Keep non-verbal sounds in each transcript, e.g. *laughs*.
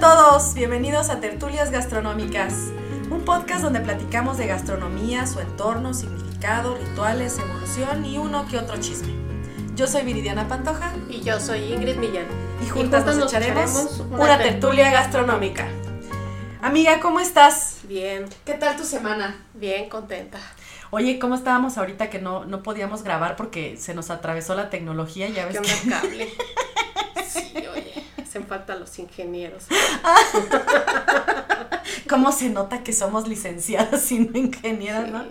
A todos, bienvenidos a Tertulias Gastronómicas, un podcast donde platicamos de gastronomía, su entorno, significado, rituales, evolución y uno que otro chisme. Yo soy Viridiana Pantoja Y yo soy Ingrid Millán. y juntas nos, echaremos una tertulia gastronómica. Amiga, ¿cómo estás? Bien, ¿Qué tal tu semana? bien contenta. Oye, ¿cómo estábamos ahorita que no, no podíamos grabar porque se nos atravesó la tecnología? Ya ves ¿Qué que... *laughs* cable? Sí, oye, hacen falta los ingenieros. *laughs* ¿Cómo se nota que somos licenciadas y no ingenieras, no?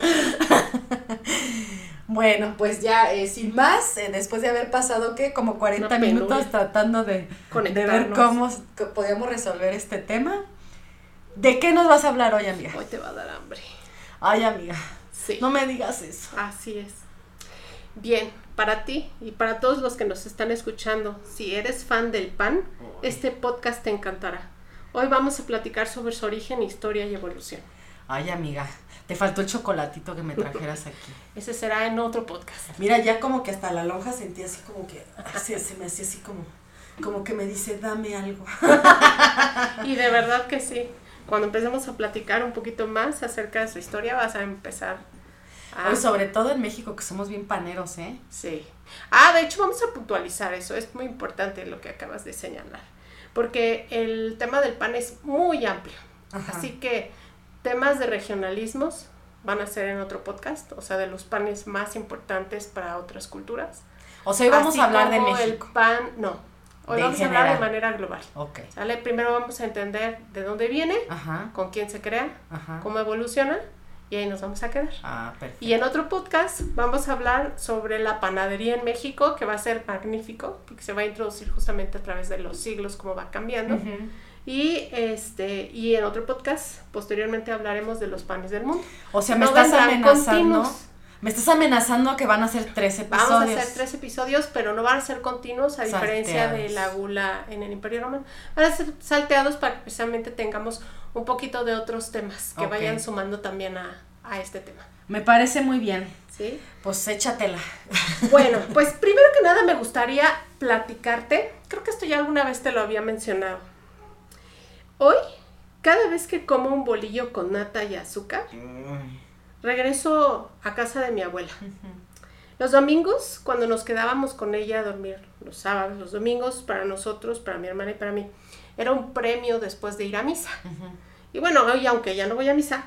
bueno, pues ya, eh, sin más, eh, después de haber pasado, ¿qué? Como 40 Una penuria. minutos tratando de, de ver cómo podíamos resolver este tema. ¿De qué nos vas a hablar hoy, amiga? Hoy te va a dar hambre. Ay, amiga, Sí, no me digas eso. así es. Bien, para ti y para todos los que nos están escuchando, si eres fan del pan, este podcast te encantará. Hoy vamos a platicar sobre su origen, historia y evolución. Ay, amiga, te faltó el chocolatito que me trajeras aquí. *laughs* Ese será en otro podcast. Mira, ya como que hasta la lonja sentí así como que, así, se me hacía así como, como que me dice, dame algo. *laughs* Y de verdad que sí. Cuando empecemos a platicar un poquito más acerca de su historia, vas a empezar a... Hoy, sobre todo en México, que somos bien paneros, ¿eh? Sí. Ah, de hecho vamos a puntualizar eso. Es muy importante lo que acabas de señalar. Porque el tema del pan es muy amplio. Ajá. Así que temas de regionalismos van a ser en otro podcast. O sea, de los panes más importantes para otras culturas. O sea, hoy vamos Así a hablar de como México. El pan, no. Hoy De vamos a hablar de general. manera global. Ok. ¿Sale? Primero vamos a entender de dónde viene, Ajá, con quién se crea, ajá. cómo evoluciona y ahí nos vamos a quedar. Ah, perfecto. Y en otro podcast vamos a hablar sobre la panadería en México, que va a ser magnífico, porque se va a introducir justamente a través de los siglos, cómo va cambiando. Y este y en otro podcast, posteriormente hablaremos de los panes del mundo. O sea, me No estás amenazando. continuos. Me estás amenazando que van a ser tres episodios. Vamos a hacer tres episodios, pero no van a ser continuos, a diferencia de la gula en el Imperio Romano. Van a ser salteados para que precisamente tengamos un poquito de otros temas que vayan sumando también a, a este tema. Me parece muy bien. ¿Sí? Pues échatela. *laughs* Bueno, pues primero que nada me gustaría platicarte, creo que esto ya alguna vez te lo había mencionado. Hoy, cada vez que como un bolillo con nata y azúcar, regreso a casa de mi abuela. Los domingos, cuando nos quedábamos con ella a dormir, los sábados, los domingos, para nosotros, para mi hermana y para mí, era un premio después de ir a misa. Y bueno, hoy, aunque ya no voy a misa,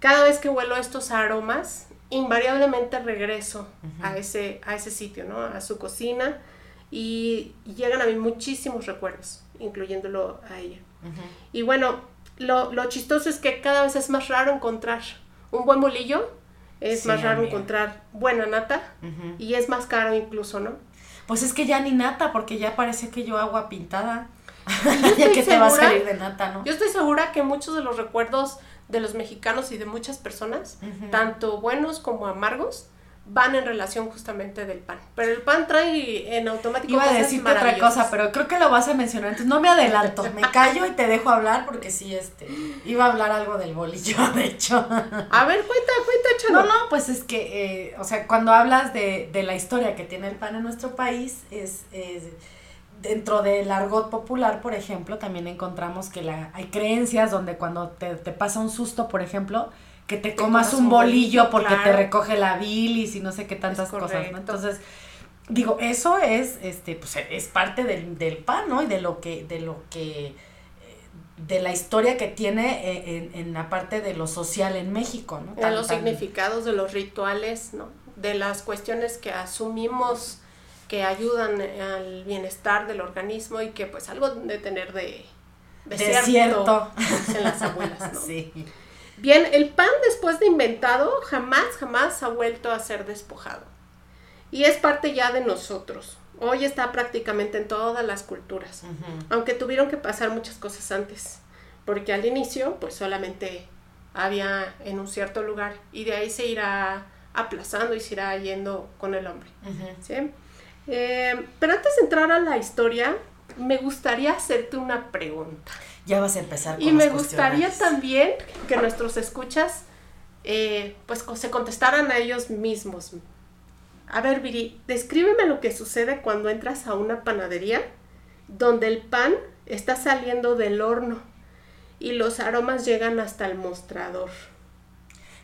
cada vez que huelo estos aromas, invariablemente regreso a, ese, a ese sitio, ¿no? A su cocina y, llegan a mí muchísimos recuerdos, incluyéndolo a ella. Y bueno, lo, lo chistoso es que cada vez es más raro encontrar un buen bolillo, es Sí, más raro amiga. encontrar buena nata y es más caro incluso, ¿no? Pues es que ya ni nata, porque ya parece que yo agua pintada. *laughs* estoy ya que te va a salir de nata, ¿no? Yo estoy segura que muchos de los recuerdos de los mexicanos y de muchas personas, tanto buenos como amargos, van en relación justamente del pan. Pero el pan trae en automático Iba a decirte otra cosa, pero creo que lo vas a mencionar. Entonces no me adelanto, me callo y te dejo hablar porque sí, este, iba a hablar algo del bolillo, *laughs* de hecho. A ver, cuenta, cuenta, échalo. No, no, pues es que, eh, o sea, cuando hablas de, de la historia que tiene el pan en nuestro país, es, es- dentro del argot popular, por ejemplo, también encontramos que la, hay creencias donde cuando te, te pasa un susto, por ejemplo, que te, comas comas un bolillo bolillo, porque te recoge la bilis y no sé qué tantas cosas, ¿no? Entonces, digo, eso es, este, pues es parte del, del pan, ¿no? Y de lo que, de lo que, eh, de la historia que tiene eh, en, en la parte de lo social en México, ¿no? de Tan- los tan- significados, de los rituales, ¿no? De las cuestiones que asumimos que ayudan al bienestar del organismo y que pues algo de tener de, de, De cierto, cierto. dicen las abuelas, ¿no? *laughs* Sí. Bien, el pan después de inventado jamás, jamás ha vuelto a ser despojado. Y es parte ya de nosotros. hoy está prácticamente en todas las culturas, aunque tuvieron que pasar muchas cosas antes, porque al inicio pues solamente había en un cierto lugar y de ahí se irá aplazando y se irá yendo con el hombre. Eh, pero antes de entrar a la historia, me gustaría hacerte una pregunta. Ya vas a empezar. Con y me gustaría también que nuestros escuchas eh, pues se contestaran a ellos mismos. A ver, Viri, descríbeme lo que sucede cuando entras a una panadería donde el pan está saliendo del horno y los aromas llegan hasta el mostrador.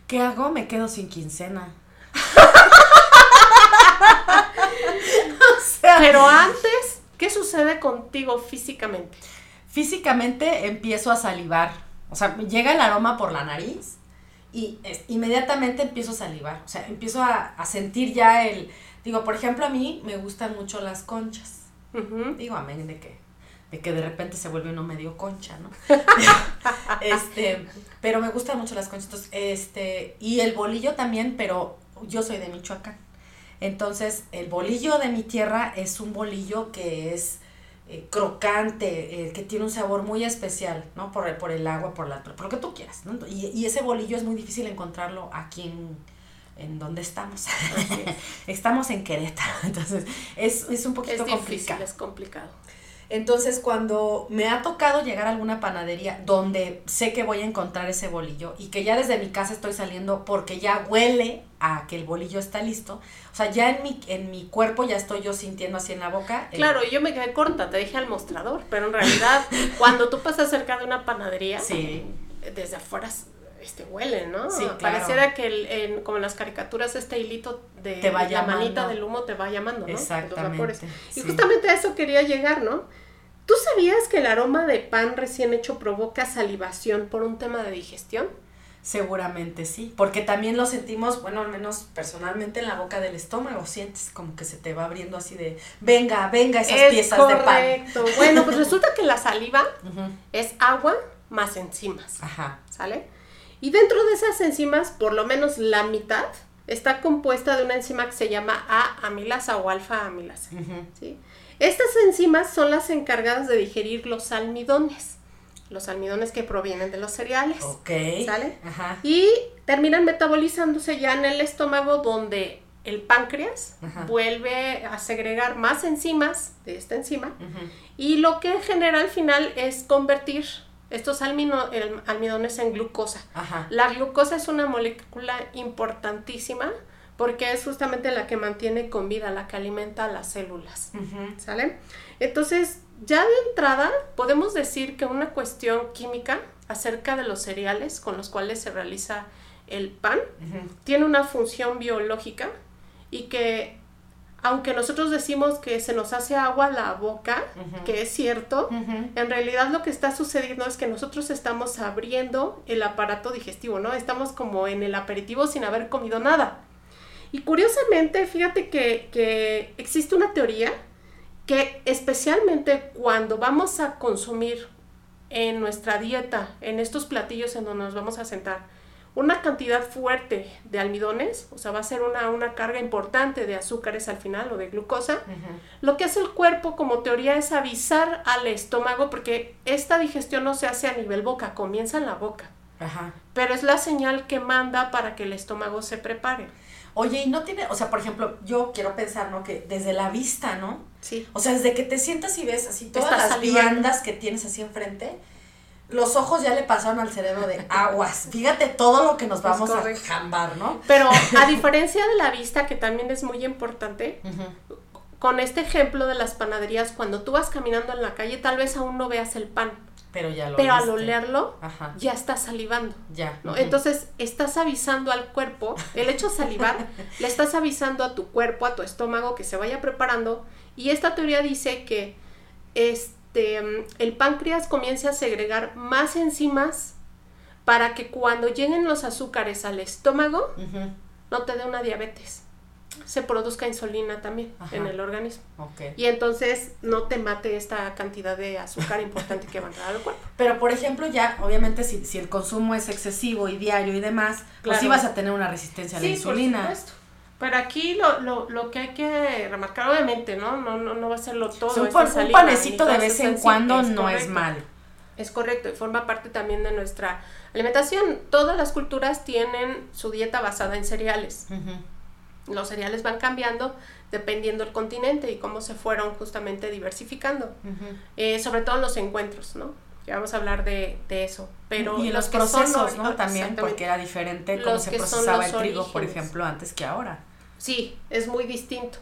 ¿Qué hago? Me quedo sin quincena. *laughs* Pero antes, ¿qué sucede contigo físicamente? Físicamente empiezo a salivar. O sea, llega el aroma por la nariz y inmediatamente empiezo a salivar. O sea, empiezo a, sentir ya el. Digo, por ejemplo, a mí me gustan mucho las conchas. Digo, amén de que de que de repente se vuelve uno medio concha, ¿no? *laughs* este, pero me gustan mucho las conchas. este, y el bolillo también, pero yo soy de Michoacán. Entonces, el bolillo de mi tierra es un bolillo que es eh, crocante, eh, que tiene un sabor muy especial, ¿no? Por el, por el agua, por, la, por lo que tú quieras, ¿no? Y, y ese bolillo es muy difícil encontrarlo aquí en, en donde estamos. *laughs* estamos en Querétaro, *laughs* entonces es, es un poquito es complicado. Es complicado. Entonces, cuando me ha tocado llegar a alguna panadería donde sé que voy a encontrar ese bolillo y que ya desde mi casa estoy saliendo porque ya huele a que el bolillo está listo, o sea, ya en mi, en mi cuerpo ya estoy yo sintiendo así en la boca. Claro, yo me quedé corta, te dije al mostrador, pero en realidad, cuando tú pasas cerca de una panadería, sí. desde afuera este huele, ¿no? Sí, claro. Pareciera que el, en, como en las caricaturas este hilito de te va la manita del humo te va llamando, ¿no? Exactamente. Y justamente a eso quería llegar, ¿no? ¿Tú sabías que el aroma de pan recién hecho provoca salivación por un tema de digestión? Seguramente sí, porque también lo sentimos, bueno, al menos personalmente en la boca del estómago, sientes como que se te va abriendo así de, venga, venga esas piezas de pan. Correcto. Bueno, pues resulta que la saliva *laughs* es agua más enzimas. Ajá. ¿Sale? Y dentro de esas enzimas, por lo menos la mitad está compuesta de una enzima que se llama A-amilasa o alfa-amilasa. Estas enzimas son las encargadas de digerir los almidones, los almidones que provienen de los cereales. Ok. ¿Sale? Ajá. Y terminan metabolizándose ya en el estómago donde el páncreas vuelve a segregar más enzimas de esta enzima y lo que genera al final es convertir estos almidones en glucosa. La glucosa es una molécula importantísima porque es justamente la que mantiene con vida, la que alimenta las células. ¿Sale? Entonces, ya de entrada podemos decir que una cuestión química acerca de los cereales con los cuales se realiza el pan tiene una función biológica y que aunque nosotros decimos que se nos hace agua la boca, que es cierto, en realidad lo que está sucediendo es que nosotros estamos abriendo el aparato digestivo, ¿no? Estamos como en el aperitivo sin haber comido nada. Y curiosamente, fíjate que, que existe una teoría que especialmente cuando vamos a consumir en nuestra dieta, en estos platillos en donde nos vamos a sentar, una cantidad fuerte de almidones, o sea, va a ser una, una carga importante de azúcares al final o de glucosa, lo que hace el cuerpo como teoría es avisar al estómago, porque esta digestión no se hace a nivel boca, comienza en la boca. Pero es la señal que manda para que el estómago se prepare. Oye, y no tiene, o sea, por ejemplo, yo quiero pensar, ¿no? Que desde la vista, ¿no? Sí. O sea, desde que te sientas y ves así todas las viandas que tienes así enfrente, los ojos ya le pasaron al cerebro de aguas. Fíjate todo lo que nos vamos a jambar, ¿no? Pero a diferencia de la vista, que también es muy importante, con este ejemplo de las panaderías, cuando tú vas caminando en la calle, tal vez aún no veas el pan. Pero ya lo Pero al olerlo, ya estás salivando. Ya. ¿no? Entonces, estás avisando al cuerpo, el hecho de salivar, *laughs* le estás avisando a tu cuerpo, a tu estómago, que se vaya preparando. Y esta teoría dice que este este, el páncreas comience a segregar más enzimas para que cuando lleguen los azúcares al estómago no te dé una diabetes. Se produzca insulina también en el organismo. Y entonces no te mate esta cantidad de azúcar importante que va a entrar al cuerpo. Pero por ejemplo, ya, obviamente, si, el consumo es excesivo y diario y demás, pues sí vas a tener una resistencia a la insulina. Pero aquí lo, lo, lo que hay que remarcar, obviamente, ¿no? No, no, no va a serlo todo. Sí, un, panecito de vez en cuando es no es malo. Es correcto, y forma parte también de nuestra alimentación. Todas las culturas tienen su dieta basada en cereales. Los cereales van cambiando dependiendo del continente y cómo se fueron justamente diversificando. Eh, sobre todo en los encuentros, ¿no? Ya vamos a hablar de, de eso. Pero y los son procesos, ¿no? También, porque era diferente cómo Los se procesaba los el trigo, por ejemplo, antes que ahora. Sí, es muy distinto.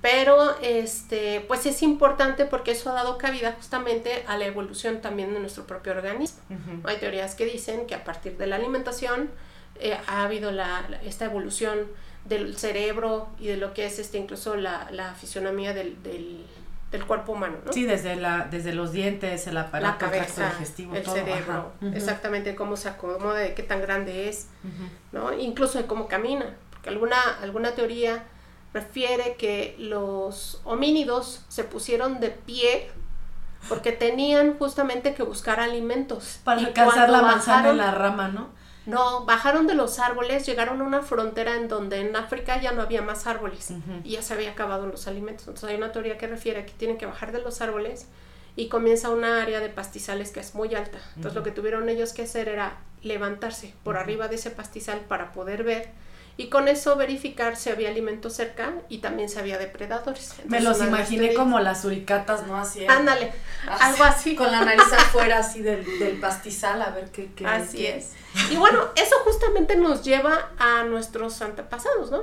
Pero este, pues es importante porque eso ha dado cabida justamente a la evolución también de nuestro propio organismo. Hay teorías que dicen que a partir de la alimentación eh, ha habido la, la- esta evolución del cerebro y de lo que es este incluso la, la fisionomía del, del, del cuerpo humano, ¿no? Sí, desde, la, desde los dientes, el la aparato el tracto cabeza, digestivo, el todo. cerebro, exactamente cómo se acomoda, de qué tan grande es. ¿no? Incluso de cómo camina, porque alguna, alguna teoría refiere que los homínidos se pusieron de pie porque tenían justamente que buscar alimentos. Para Y alcanzar la manzana bajaron- en la rama, ¿no? No, bajaron de los árboles, llegaron a una frontera en donde en África ya no había más árboles y ya se había acabado los alimentos. Entonces hay una teoría que refiere a que tienen que bajar de los árboles y comienza una área de pastizales que es muy alta. Entonces lo que tuvieron ellos que hacer era levantarse por arriba de ese pastizal para poder ver y con eso verificar si había alimento cerca y también si había depredadores. Me los imaginé como las suricatas, ¿no? Así. Ándale, algo así. Con la nariz afuera, así del, del pastizal, a ver qué, qué Así qué es. Y bueno, eso justamente nos lleva a nuestros antepasados, ¿no?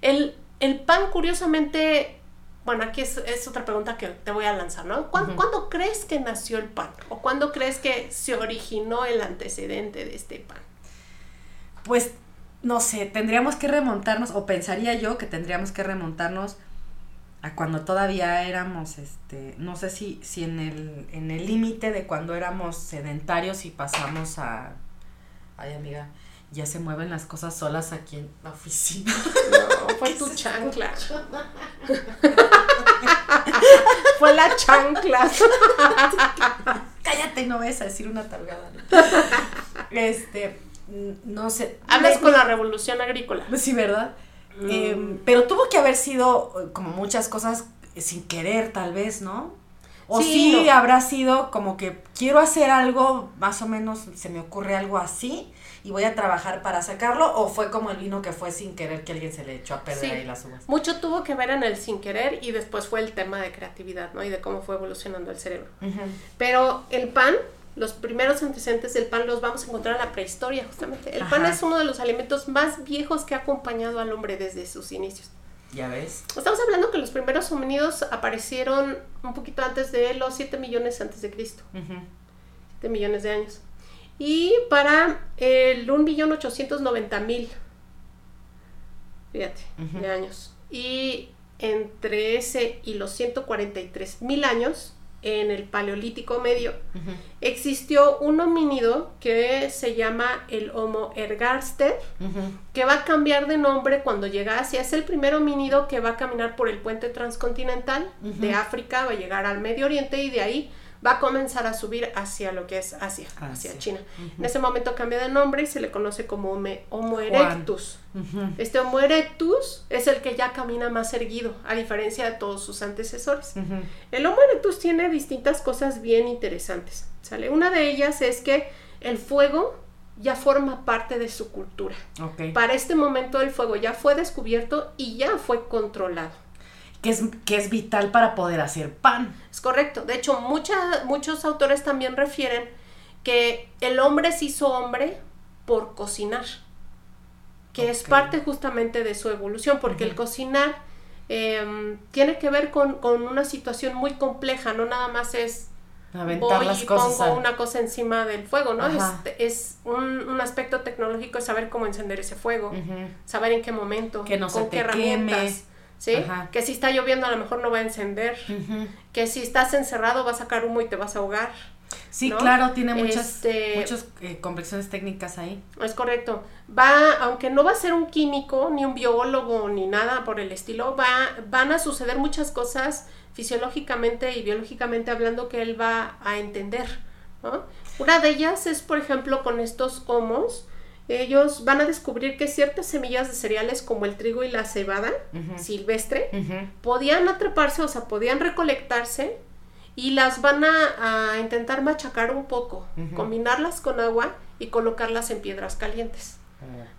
El, el pan, curiosamente, bueno, aquí es, es otra pregunta que te voy a lanzar, ¿no? ¿Cuán- Ujú. ¿Cuándo crees que nació el pan? ¿O cuándo crees que se originó el antecedente de este pan? Pues, no sé, tendríamos que remontarnos, o pensaría yo que tendríamos que remontarnos a cuando todavía éramos, este, no sé si, si en el, en el límite de cuando éramos sedentarios y pasamos a, ay amiga, ya se mueven las cosas solas aquí en la oficina. No, fue *laughs* tu chancla. *laughs* fue la chancla. *laughs* Cállate, no vayas a decir una talgada. ¿no? Este, no sé. Hablas con la revolución agrícola. *laughs* Sí, ¿verdad? Mm. Eh, pero tuvo que haber sido eh, como muchas cosas eh, sin querer, tal vez, ¿no? O Sí, sí, no. habrá sido como que quiero hacer algo, más o menos se me ocurre algo así y voy a trabajar para sacarlo, o fue como el vino que fue sin querer que alguien se le echó a perder Sí. ahí las uvas. Mucho tuvo que ver en el sin querer y después fue el tema de creatividad, ¿no? Y de cómo fue evolucionando el cerebro. Pero el pan, los primeros antecedentes del pan los vamos a encontrar en la prehistoria, justamente. El pan Ajá. es uno de los alimentos más viejos que ha acompañado al hombre desde sus inicios. Ya ves. Estamos hablando que los primeros homínidos aparecieron un poquito antes de los 7 millones antes de Cristo, Ujú. 7 millones de años. Y para el 1.890.000, fíjate, Ujú. de años. Y entre ese y los 143.000 años, en el Paleolítico Medio, existió un homínido que se llama el Homo ergaster, que va a cambiar de nombre cuando llega a Asia. Es el primer homínido que va a caminar por el puente transcontinental de África, va a llegar al Medio Oriente y de ahí va a comenzar a subir hacia lo que es Asia, hacia. China. En ese momento cambia de nombre y se le conoce como Homo, erectus. Este Homo erectus es el que ya camina más erguido, a diferencia de todos sus antecesores. El Homo erectus tiene distintas cosas bien interesantes. ¿sale? Una de ellas es que el fuego ya forma parte de su cultura. Para este momento el fuego ya fue descubierto y ya fue controlado. Que es, que es vital para poder hacer pan. Es correcto. De hecho, mucha- muchos autores también refieren que el hombre se hizo hombre por cocinar, que es parte justamente de su evolución, porque el cocinar em, tiene que ver con, con una situación muy compleja, no nada más es Aventar voy las y cosas. pongo al- una cosa encima del fuego, ¿no? Ajá. Es, es un, un aspecto tecnológico es saber cómo encender ese fuego, saber en qué momento, Que no con se qué te herramientas, queme. ¿Sí? Ajá. Que si está lloviendo a lo mejor no va a encender, que si estás encerrado va a sacar humo y te vas a ahogar. Sí, ¿no? claro, tiene muchas, Este- muchas eh, complexiones técnicas ahí. Es correcto. Va, aunque no va a ser un químico, ni un biólogo, ni nada por el estilo, va, van a suceder muchas cosas fisiológicamente y biológicamente hablando que él va a entender. ¿no? Una de ellas es, por ejemplo, con estos homos, ellos van a descubrir que ciertas semillas de cereales como el trigo y la cebada silvestre podían atraparse, o sea, podían recolectarse y las van a, intentar machacar un poco, combinarlas con agua y colocarlas en piedras calientes.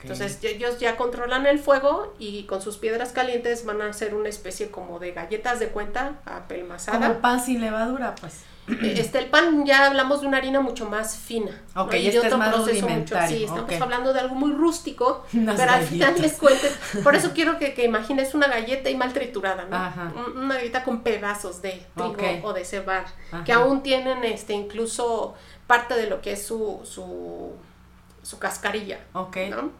Entonces ellos ya controlan el fuego y con sus piedras calientes van a hacer una especie como de galletas de cuenta apelmazada. Como pan sin levadura, pues. Eh, este, el pan ya hablamos de una harina mucho más fina. Ok, y este es más rudimentario. sí, estamos hablando de algo muy rústico, *laughs* pero al final les cuento. Por eso *laughs* quiero que, que, imagines una galleta y mal triturada, ¿no? Una galleta con pedazos de trigo o de cebada, que aún tienen este incluso parte de lo que es su, su, su cascarilla, ¿no?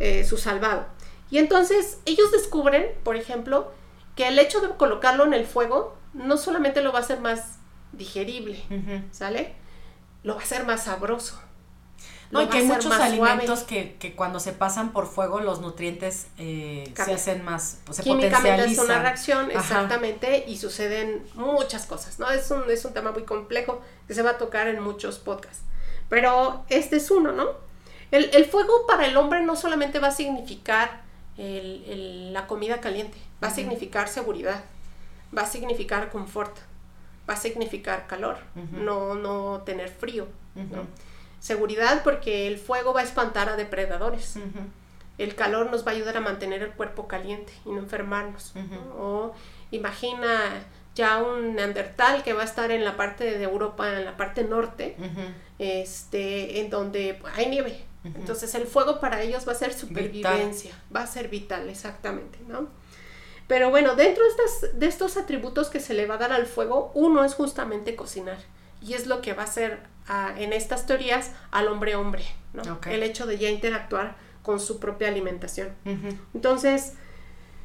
Eh, su salvado. Y entonces ellos descubren, por ejemplo, que el hecho de colocarlo en el fuego no solamente lo va a hacer más digerible, ¿sale? Lo va a hacer más sabroso. No, y que hay muchos alimentos que, que, cuando se pasan por fuego los nutrientes eh, se hacen más, pues, se Químicamente es una reacción, exactamente, y suceden muchas cosas, ¿no? Es un, es un tema muy complejo que se va a tocar en muchos podcasts. Pero este es uno, ¿no? El, el fuego para el hombre no solamente va a significar el, el, la comida caliente, va a significar seguridad, va a significar confort, va a significar calor, no, no tener frío. Seguridad porque el fuego va a espantar a depredadores. El calor nos va a ayudar a mantener el cuerpo caliente y no enfermarnos. O imagina ya un neandertal que va a estar en la parte de Europa, en la parte norte, este, en donde hay nieve. Entonces el fuego para ellos va a ser supervivencia, va a ser vital, exactamente, ¿no? Pero bueno, dentro de, estas, de estos atributos que se le va a dar al fuego, uno es justamente cocinar. Y es lo que va a hacer ah, en estas teorías al hombre-hombre, ¿no? El hecho de ya interactuar con su propia alimentación. Entonces,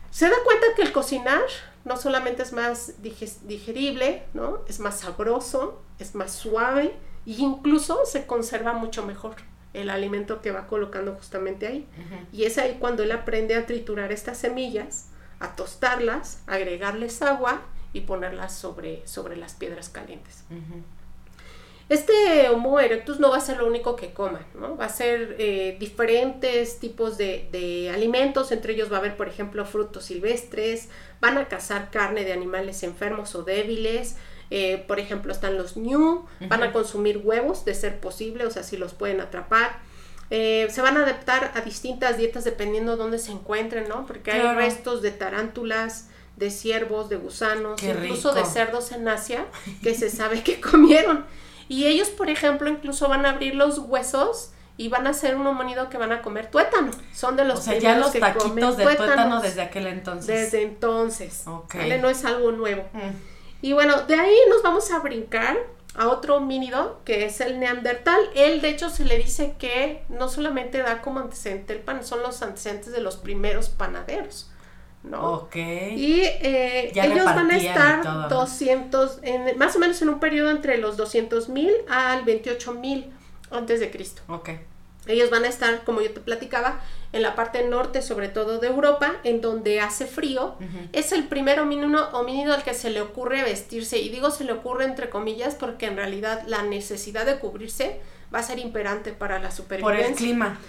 se da cuenta que el cocinar no solamente es más digerible, ¿no? Es más sabroso, es más suave e incluso se conserva mucho mejor el alimento que va colocando justamente ahí. Y es ahí cuando él aprende a triturar estas semillas a tostarlas, agregarles agua y ponerlas sobre, sobre las piedras calientes. Este Homo erectus no va a ser lo único que coman, ¿no? Va a ser eh, diferentes tipos de, alimentos, entre ellos va a haber, por ejemplo, frutos silvestres, van a cazar carne de animales enfermos o débiles, eh, por ejemplo, están los ñu, van a consumir huevos, de ser posible, o sea, si los pueden atrapar, eh, se van a adaptar a distintas dietas dependiendo de dónde se encuentren, ¿no? Porque hay restos de tarántulas, de ciervos, de gusanos, incluso de cerdos en Asia que se sabe que comieron. Y ellos, por ejemplo, incluso van a abrir los huesos y van a hacer un homónido que van a comer tuétano. Son de los o sea, ya los taquitos de tuétano desde aquel entonces. Desde entonces. No es algo nuevo. Mm. Y bueno, de ahí nos vamos a brincar a otro homínido que es el neandertal. Él de hecho se le dice que no solamente da como antecedente el pan, son los antecedentes de los primeros panaderos. ¿no? Ok. Y eh, ellos van a estar 200, en, más o menos en un periodo entre los 200 mil al 28 mil antes de Cristo. Ok. Ellos van a estar, como yo te platicaba, en la parte norte, sobre todo de Europa, en donde hace frío. Es el primer homínido, homínido al que se le ocurre vestirse. Y digo se le ocurre entre comillas porque en realidad la necesidad de cubrirse va a ser imperante para la supervivencia. Por el clima.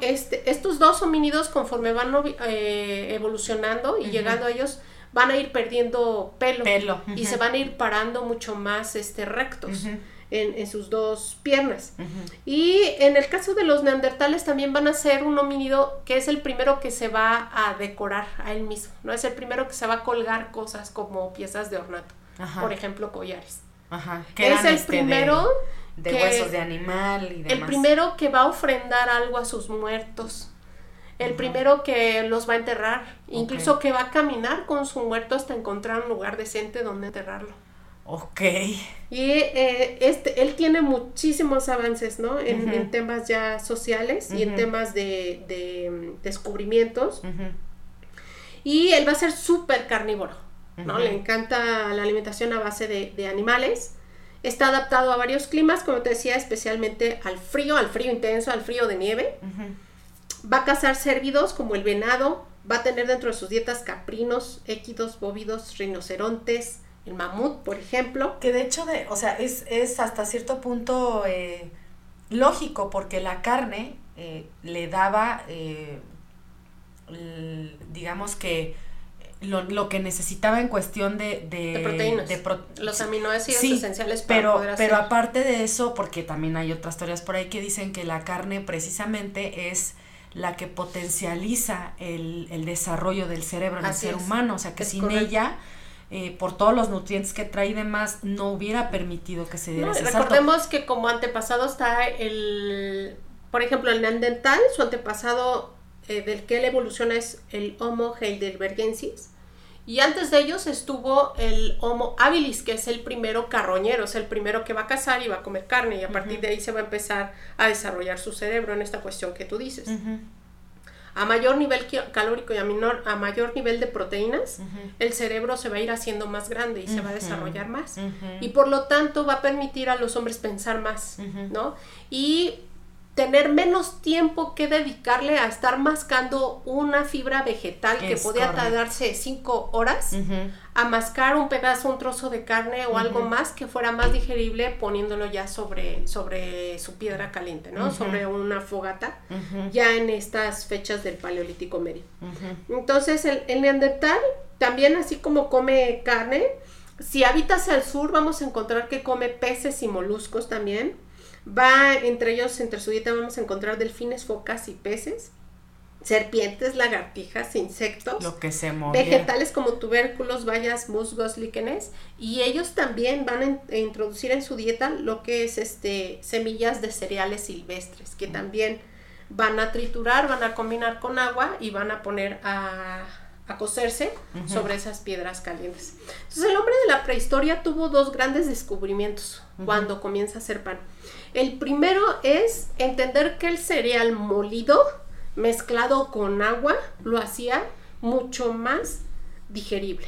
este, estos dos homínidos, conforme van eh, evolucionando y llegando a ellos, van a ir perdiendo pelo, pelo. y se van a ir parando mucho más este, rectos en, sus dos piernas. Y en el caso de los neandertales también van a ser un homínido que es el primero que se va a decorar a él mismo, ¿no? Es el primero que se va a colgar cosas como piezas de ornato, por ejemplo, collares. Ajá. es el este, primero... De, huesos de animal y demás. El primero que va a ofrendar algo a sus muertos. El primero que los va a enterrar, incluso que va a caminar con su muerto hasta encontrar un lugar decente donde enterrarlo. Ok. Y eh, este, él tiene muchísimos avances, ¿no? En, temas ya sociales y en temas de, mm, descubrimientos. Y él va a ser súper carnívoro, ¿no? Le encanta la alimentación a base de, animales. Está adaptado a varios climas, como te decía, especialmente al frío, al frío intenso, al frío de nieve. Va a cazar cérvidos como el venado. Va a tener dentro de sus dietas caprinos, équidos, bóvidos, rinocerontes, el mamut, por ejemplo. Que de hecho, de, o sea, es, es hasta cierto punto eh, lógico, porque la carne eh, le daba, eh, digamos que, lo, que necesitaba en cuestión de, de, proteínas. los aminoácidos esenciales para pero, Pero aparte de eso, porque también hay otras teorías por ahí que dicen que la carne precisamente es la que potencializa el, el desarrollo del cerebro en el ser humano. O sea que sin ella, eh, por todos los nutrientes que trae y demás, no hubiera permitido que se diera ese Recordemos que como antepasado está el, por ejemplo, el neandertal, su antepasado eh, del que él evoluciona es el Homo heidelbergensis. Y antes de ellos estuvo el Homo habilis, que es el primero carroñero, es el primero que va a cazar y va a comer carne, y a partir de ahí se va a empezar a desarrollar su cerebro en esta cuestión que tú dices. A mayor nivel calórico y a, menor, a mayor nivel de proteínas, el cerebro se va a ir haciendo más grande y se va a desarrollar más. Y por lo tanto va a permitir a los hombres pensar más, ¿no? Y tener menos tiempo que dedicarle a estar mascando una fibra vegetal que podía tardarse cinco horas a mascar un pedazo, un trozo de carne o algo más que fuera más digerible poniéndolo ya sobre, sobre su piedra caliente, ¿no? Sobre una fogata, ya en estas fechas del Paleolítico Medio. Entonces el, el neandertal también así como come carne, si habitas al sur vamos a encontrar que come peces y moluscos también Va entre ellos, entre su dieta vamos a encontrar delfines, focas y peces, serpientes, lagartijas, insectos, lo que se vegetales como tubérculos, bayas, musgos, líquenes, y ellos también van a, introducir en su dieta lo que es este semillas de cereales silvestres, que también van a triturar, van a combinar con agua y van a poner a, a cocerse sobre esas piedras calientes. Entonces el hombre de la prehistoria tuvo dos grandes descubrimientos cuando comienza a hacer pan. El primero es entender que el cereal molido mezclado con agua lo hacía mucho más digerible.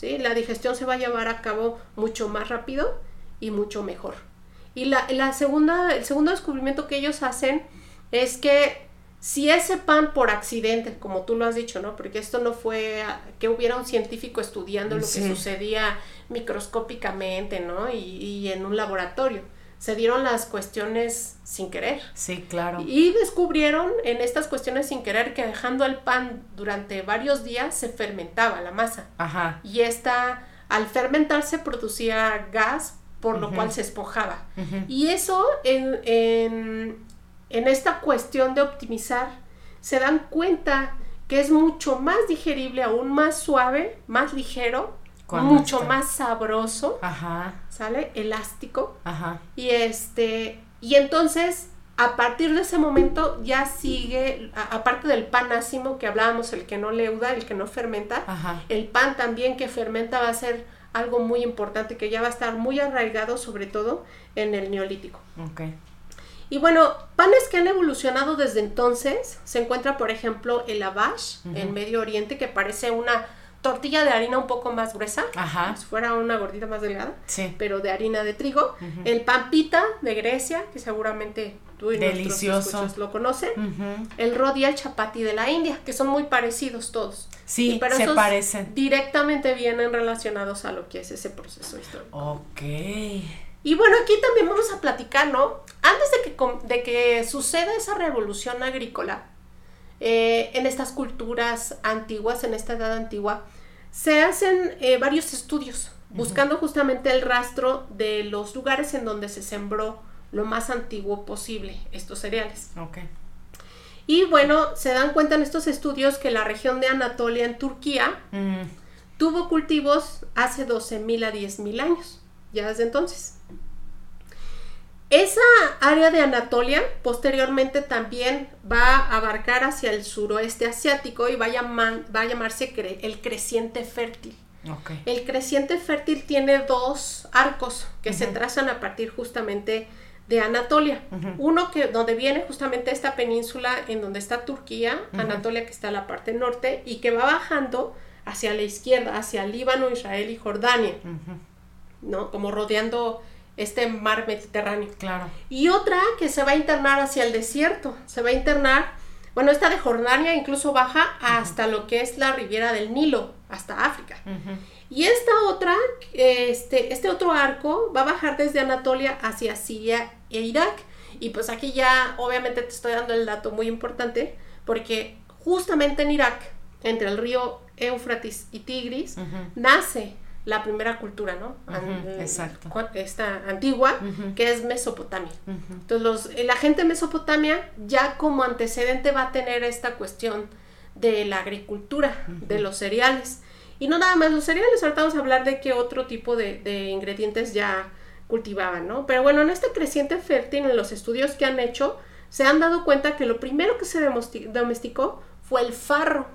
La digestión se va a llevar a cabo mucho más rápido y mucho mejor. Y la, la segunda, el segundo descubrimiento que ellos hacen es que si ese pan por accidente, como tú lo has dicho, ¿no? Porque esto no fue que hubiera un científico estudiando lo que sucedía microscópicamente, ¿no? y en un laboratorio se dieron las cuestiones sin querer. Sí, claro. Y descubrieron en estas cuestiones sin querer que dejando el pan durante varios días se fermentaba la masa. Ajá. Y esta, al fermentarse, producía gas, por lo cual se espojaba. Y eso en, en, en esta cuestión de optimizar, se dan cuenta que es mucho más digerible, aún más suave, más ligero mucho más sabroso, Ajá. ¿sale? Elástico. Ajá. Y este, y entonces, a partir de ese momento ya sigue, aparte del pan ácimo que hablábamos, el que no leuda, el que no fermenta, el pan también que fermenta va a ser algo muy importante que ya va a estar muy arraigado, sobre todo en el neolítico. Okay. Y bueno, panes que han evolucionado desde entonces, se encuentra por ejemplo el abash en Medio Oriente, que parece una tortilla de harina un poco más gruesa, Ajá. si fuera una gordita más delgada, sí. pero de harina de trigo. El pampita de Grecia, que seguramente tú y Delicioso. lo conocen. El rodi y el chapati de la India, que son muy parecidos todos. Sí, pero se parecen. Directamente vienen relacionados a lo que es ese proceso histórico. Ok. Y bueno, aquí también vamos a platicar, ¿no? Antes de que, de que suceda esa revolución agrícola, eh, en estas culturas antiguas, en esta edad antigua, se hacen eh, varios estudios buscando justamente el rastro de los lugares en donde se sembró lo más antiguo posible estos cereales. Y bueno, se dan cuenta en estos estudios que la región de Anatolia en Turquía mm. tuvo cultivos hace 12.000 a 10.000 años, ya desde entonces. Esa área de Anatolia posteriormente también va a abarcar hacia el suroeste asiático y va a, va a llamarse el creciente fértil. El creciente fértil tiene dos arcos que se trazan a partir justamente de Anatolia. Uno que donde viene justamente esta península en donde está Turquía, Anatolia que está en la parte norte y que va bajando hacia la izquierda, hacia Líbano, Israel y Jordania. ¿No? Como rodeando este mar Mediterráneo. Claro. Y otra que se va a internar hacia el desierto, se va a internar, bueno, esta de Jordania incluso baja hasta lo que es la Riviera del Nilo, hasta África. Y esta otra, este, este otro arco va a bajar desde Anatolia hacia Siria e Irak. Y pues aquí ya obviamente te estoy dando el dato muy importante porque justamente en Irak, entre el río Éufrates y Tigris, nace la primera cultura, ¿no? exacto. Esta antigua, que es Mesopotamia. Entonces, los, la gente de Mesopotamia ya como antecedente va a tener esta cuestión de la agricultura, de los cereales. Y no nada más los cereales, ahorita vamos a hablar de qué otro tipo de, de ingredientes ya cultivaban, ¿no? Pero bueno, en este creciente fértil, en los estudios que han hecho, se han dado cuenta que lo primero que se domesticó fue el farro.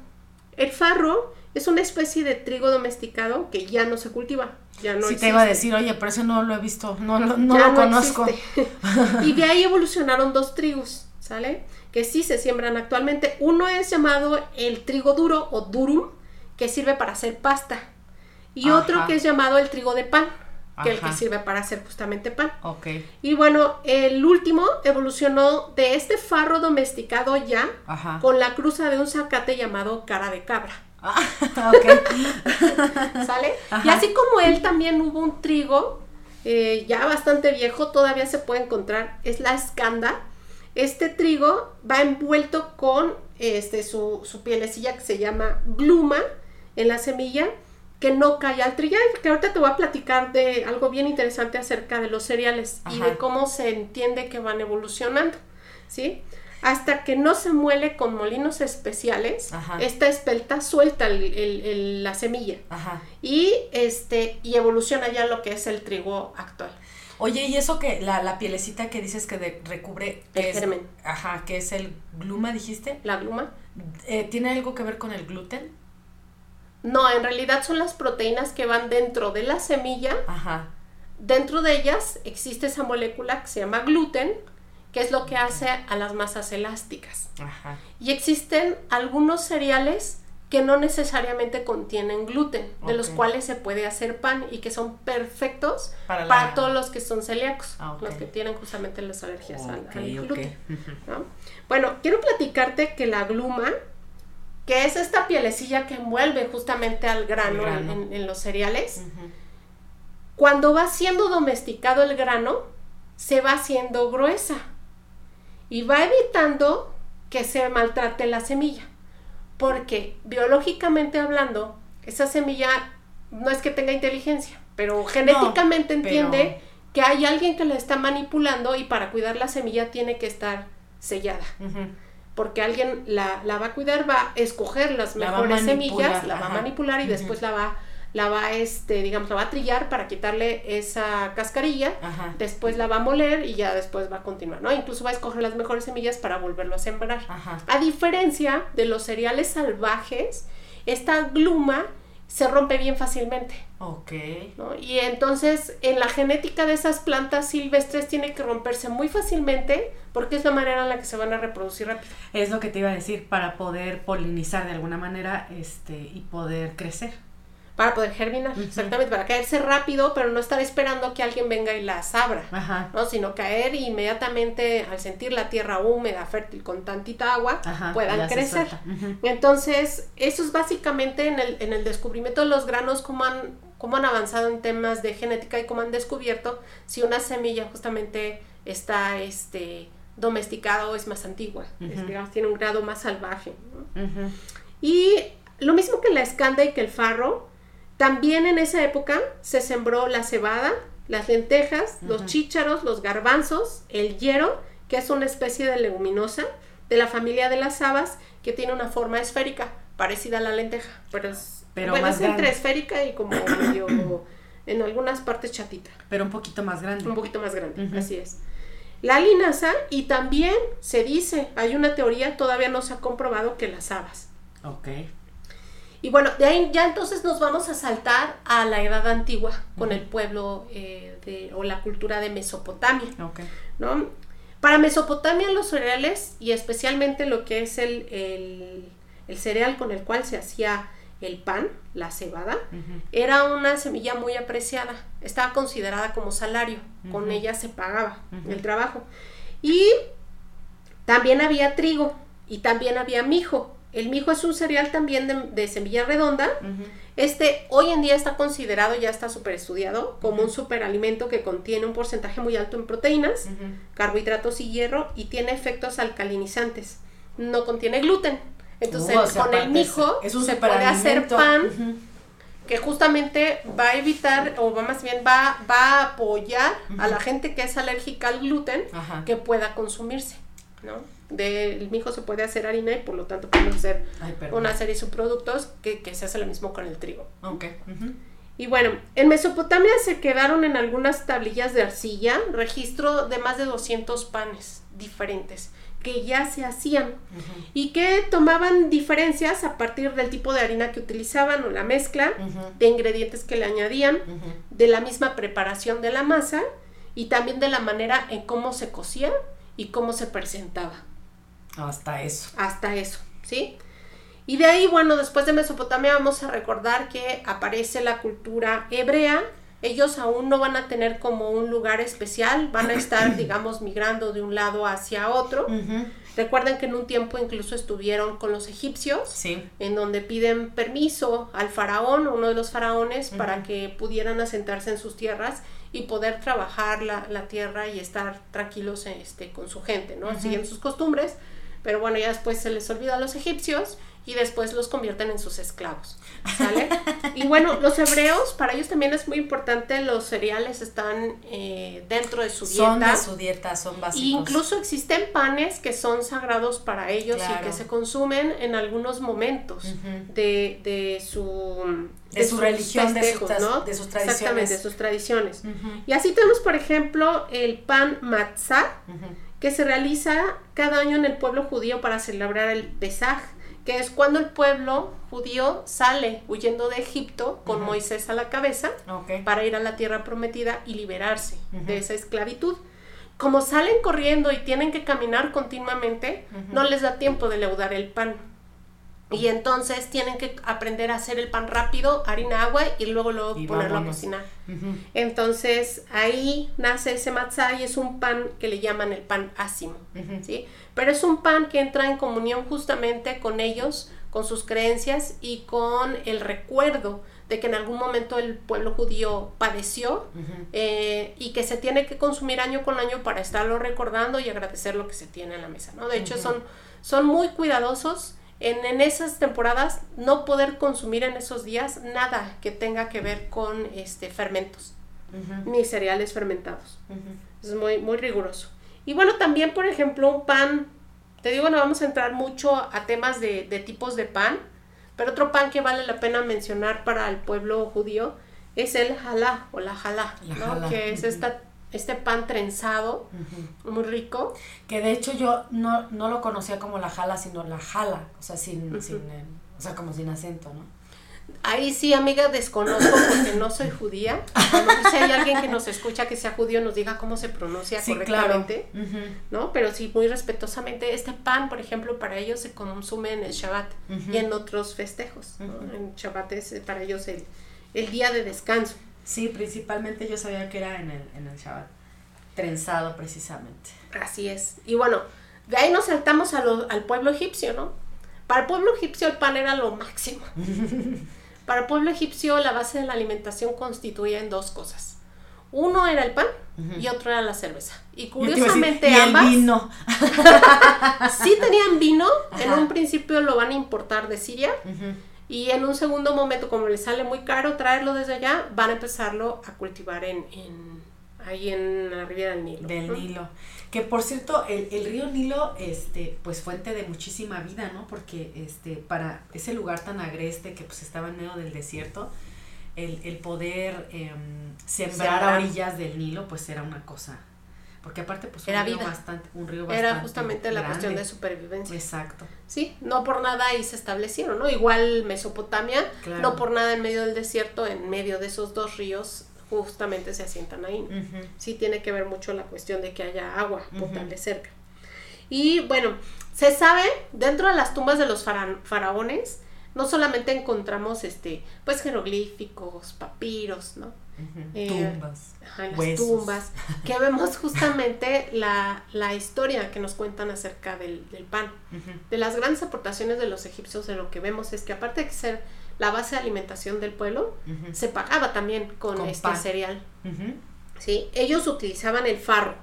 El farro es una especie de trigo domesticado que ya no se cultiva. Ya no sí, te iba a decir, oye, pero eso no lo he visto, no, no, no lo conozco. y de ahí evolucionaron dos trigos, ¿sale? Que sí se siembran actualmente. Uno es llamado el trigo duro o durum, que sirve para hacer pasta. Y otro que es llamado el trigo de pan, que es el que sirve para hacer justamente pan. Ok. Y bueno, el último evolucionó de este farro domesticado ya con la cruza de un zacate llamado cara de cabra. Ah, *laughs* *laughs* ¿Sale? Y así como él también hubo un trigo eh, ya bastante viejo, todavía se puede encontrar, es la escanda. Este trigo va envuelto con este, su, su pielecilla que se llama gluma en la semilla que no cae al trillar, que ahorita te voy a platicar de algo bien interesante acerca de los cereales y de cómo se entiende que van evolucionando, ¿sí? Hasta que no se muele con molinos especiales, esta espelta suelta la semilla y este y evoluciona ya lo que es el trigo actual. Oye, ¿y eso que la, la pielecita que dices que recubre el germen? Ajá, que es el gluma, dijiste. La gluma. Eh, ¿Tiene algo que ver con el gluten? No, en realidad son las proteínas que van dentro de la semilla. Ajá. Dentro de ellas existe esa molécula que se llama gluten, que es lo que hace a las masas elásticas. Ajá. Y existen algunos cereales que no necesariamente contienen gluten, de los cuales se puede hacer pan y que son perfectos para, todos los que son celíacos, ah, los que tienen justamente las alergias al, gluten. *laughs* Bueno, quiero platicarte que la gluma, que es esta pielecilla que envuelve justamente al grano, En, los cereales, cuando va siendo domesticado el grano, se va haciendo gruesa y va evitando que se maltrate la semilla. Porque biológicamente hablando, esa semilla no es que tenga inteligencia, pero genéticamente entiende que hay alguien que la está manipulando y para cuidar la semilla tiene que estar sellada. Porque alguien la, va a cuidar, va a escoger las mejores semillas, la va a manipular y después la va la va, este, digamos, la va a trillar para quitarle esa cascarilla, después la va a moler y ya después va a continuar, ¿no? Incluso va a escoger las mejores semillas para volverlo a sembrar. A diferencia de los cereales salvajes, esta gluma se rompe bien fácilmente. Ok. Y entonces en la genética de esas plantas silvestres tiene que romperse muy fácilmente porque es la manera en la que se van a reproducir rápido. Es lo que te iba a decir, para poder polinizar de alguna manera este, y poder crecer para poder germinar, exactamente, para caerse rápido, pero no estar esperando que alguien venga y las abra, ¿no? Sino caer inmediatamente al sentir la tierra húmeda, fértil, con tantita agua, puedan crecer. Entonces, eso es básicamente en el, en el descubrimiento de los granos, cómo han, cómo han avanzado en temas de genética y cómo han descubierto si una semilla justamente está, este, domesticada o es más antigua, tiene un grado más salvaje. Y lo mismo que la escanda y que el farro, también en esa época se sembró la cebada, las lentejas, los chícharos, los garbanzos, el hierro, que es una especie de leguminosa de la familia de las habas que tiene una forma esférica, parecida a la lenteja, pero es, pero más entre esférica y como *clears throat* medio en algunas partes chatita. Pero un poquito más grande. Un poquito más grande, así es. La linaza y también se dice, hay una teoría, todavía no se ha comprobado que las habas. Ok. Y bueno, de ahí ya entonces nos vamos a saltar a la edad antigua con el pueblo eh, de, o la cultura de Mesopotamia. ¿no? Para Mesopotamia los cereales y especialmente lo que es el, cereal con el cual se hacía el pan, la cebada, era una semilla muy apreciada, estaba considerada como salario, con ella se pagaba el trabajo. Y también había trigo y también había mijo, El mijo es un cereal también de, de semilla redonda. Este hoy en día está considerado, ya está súper estudiado, como un superalimento que contiene un porcentaje muy alto en proteínas, carbohidratos y hierro y tiene efectos alcalinizantes. No contiene gluten. Entonces, Uh, o sea, con el mijo es un se puede hacer pan que justamente va a evitar, o va más bien va, va a apoyar a la gente que es alérgica al gluten que pueda consumirse, ¿no? Del mijo se puede hacer harina y por lo tanto podemos hacer Ay, una serie de subproductos que, que se hace lo mismo con el trigo. Ok. ujú. Y bueno, en Mesopotamia se quedaron en algunas tablillas de arcilla registro de más de 200 panes diferentes que ya se hacían y que tomaban diferencias a partir del tipo de harina que utilizaban o la mezcla, Ujú. de ingredientes que le añadían, Ujú. de la misma preparación de la masa y también de la manera en cómo se cocía y cómo se presentaba Hasta eso. hasta eso, ¿sí? Y de ahí, bueno, después de Mesopotamia vamos a recordar que aparece la cultura hebrea. Ellos aún no van a tener como un lugar especial, van a estar, *coughs* digamos, migrando de un lado hacia otro. Recuerden que en un tiempo incluso estuvieron con los egipcios, Sí. en donde piden permiso al faraón, uno de los faraones, para que pudieran asentarse en sus tierras y poder trabajar la, la tierra y estar tranquilos este, con su gente, ¿no? Ujú. Siguen sus costumbres, pero bueno, ya después se les olvida a los egipcios y después los convierten en sus esclavos, ¿sale? *laughs* y bueno, los hebreos, para ellos también es muy importante, los cereales están eh, dentro de su dieta. Son de su dieta, son básicos. Incluso existen panes que son sagrados para ellos y que se consumen en algunos momentos de, de su De su religión, de sus ¿no? de sus Exactamente, tradiciones. de sus tradiciones. Y así tenemos, por ejemplo, el pan matzah. Que se realiza cada año en el pueblo judío para celebrar el Pesaj, que es cuando el pueblo judío sale huyendo de Egipto con. Moisés a la cabeza para ir a la tierra prometida y liberarse de esa esclavitud. Como salen corriendo y tienen que caminar continuamente, no les da tiempo de leudar el pan. Y entonces tienen que aprender a hacer el pan rápido, harina, agua y luego, luego Y ponerlo vámonos. a cocinar. Entonces ahí nace ese matzah y es un pan que le llaman el pan ácimo. ¿sí? Pero es un pan que entra en comunión justamente con ellos, con sus creencias y con el recuerdo de que en algún momento el pueblo judío padeció eh, y que se tiene que consumir año con año para estarlo recordando y agradecer lo que se tiene en la mesa, ¿no? De hecho, son, son muy cuidadosos en, en esas temporadas no poder consumir en esos días nada que tenga que ver con este, fermentos, ni cereales fermentados. Es muy, muy riguroso. Y bueno, también, por ejemplo, un pan, te digo, no vamos a entrar mucho a temas de, de tipos de pan, pero otro pan que vale la pena mencionar para el pueblo judío es el jalá o la jalá, La ¿no? que es esta, este pan trenzado, Ujú. muy rico. Que de hecho yo no, no lo conocía como la jala, sino la jala, o sea, sin, Ujú. sin eh, o sea, como sin acento, ¿no? Ahí sí, amiga, desconozco porque no soy judía. A lo mejor si hay alguien que nos escucha que sea judío, nos diga cómo se pronuncia Sí, claro. correctamente. Ujú. ¿no? Pero sí, muy respetuosamente, este pan, por ejemplo, para ellos se consume en el Shabbat y en otros festejos, ¿no? En Shabbat es eh, para ellos el, el día de descanso. Sí, principalmente yo sabía que era en el, en el Shabbat, trenzado precisamente. Así es. Y bueno, de ahí nos saltamos a lo- al pueblo egipcio, ¿no? Para el pueblo egipcio el pan era lo máximo. *laughs* Para el pueblo egipcio la base de la alimentación constituía en dos cosas. Uno era el pan y otro era la cerveza. Y Yo te iba a decir, curiosamente y el ambas vino. *laughs* sí tenían vino, en un principio lo van a importar de Siria. Y en un segundo momento, como les sale muy caro traerlo desde allá, van a empezarlo a cultivar en, en ahí en la ribera del Nilo. Del ¿no? Nilo. Que por cierto, el, el río Nilo, este, pues fuente de muchísima vida, ¿no? Porque este, para ese lugar tan agreste que pues estaba en medio del desierto, el, el poder em, sembrar a Sembrar. orillas del Nilo, pues era una cosa. Porque aparte, pues un Era río vida. bastante, un río bastante Era justamente la cuestión de supervivencia. Exacto. Sí, no por nada ahí se establecieron, ¿no? Igual Mesopotamia, Claro. no por nada en medio del desierto, en medio de esos dos ríos, justamente se asientan ahí. Sí tiene que ver mucho la cuestión de que haya agua potable cerca. Y bueno, se sabe, dentro de las tumbas de los fara- faraones, no solamente encontramos este, pues jeroglíficos, papiros, ¿no? Eh, tumbas, las tumbas, *laughs* que vemos justamente la, la, historia que nos cuentan acerca del, pan. De las grandes aportaciones de los egipcios, de lo que vemos es que aparte de ser la base de alimentación del pueblo, se pagaba también con, este cereal. ¿Sí? Ellos utilizaban el farro,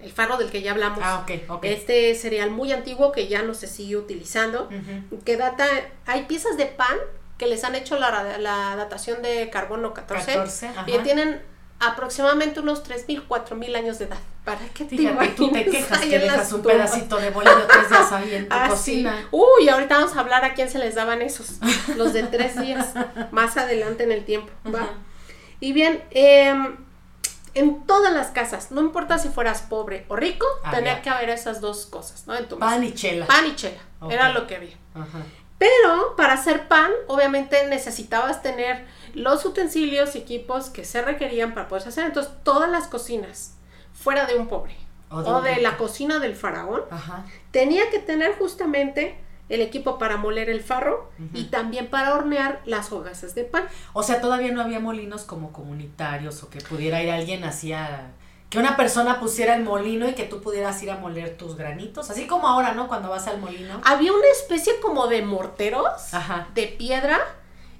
el farro del que ya hablamos. Ah, este cereal muy antiguo que ya no se sigue utilizando, que data, hay piezas de pan que les han hecho la, la datación de carbono 14, y tienen aproximadamente unos 3.000, 4.000 años de edad. ¿Para qué te Fíjate, tú te quejas que dejas un pedacito de bolillo *laughs* tres días ahí en tu ah, cocina. Uy, ahorita vamos a hablar a quién se les daban esos, los de tres días, más adelante en el tiempo. ¿va? Y bien, eh, en todas las casas, no importa si fueras pobre o rico, ah, tenía que haber esas dos cosas, ¿no? En tu pan y chela. Pan y chela, era lo que había. Pero para hacer pan, obviamente necesitabas tener los utensilios y equipos que se requerían para poder hacer. Entonces, todas las cocinas, fuera de un pobre o de, la cocina del faraón, tenía que tener justamente el equipo para moler el farro y también para hornear las hogazas de pan. O sea, todavía no había molinos como comunitarios o que pudiera ir alguien hacia que una persona pusiera el molino y que tú pudieras ir a moler tus granitos, así como ahora, ¿no? Cuando vas al molino. Había una especie como de morteros de piedra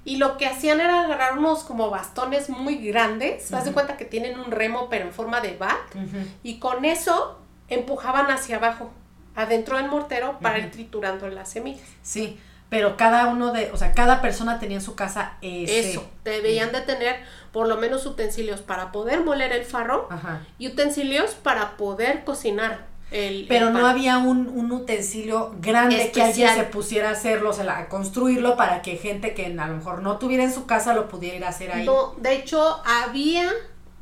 y lo que hacían era agarrar unos como bastones muy grandes, uh de cuenta que tienen un remo pero en forma de bat y con eso empujaban hacia abajo adentro del mortero para ir triturando las semillas. Sí, pero cada uno de, o sea, cada persona tenía en su casa ese. Eso, debían de tener por lo menos utensilios para poder moler el farro y utensilios para poder cocinar. El, pero no había un, un utensilio grande que alguien se pusiera a hacerlo, o sea, a construirlo para que gente que a lo mejor no tuviera en su casa lo pudiera ir a hacer ahí. No, de hecho, había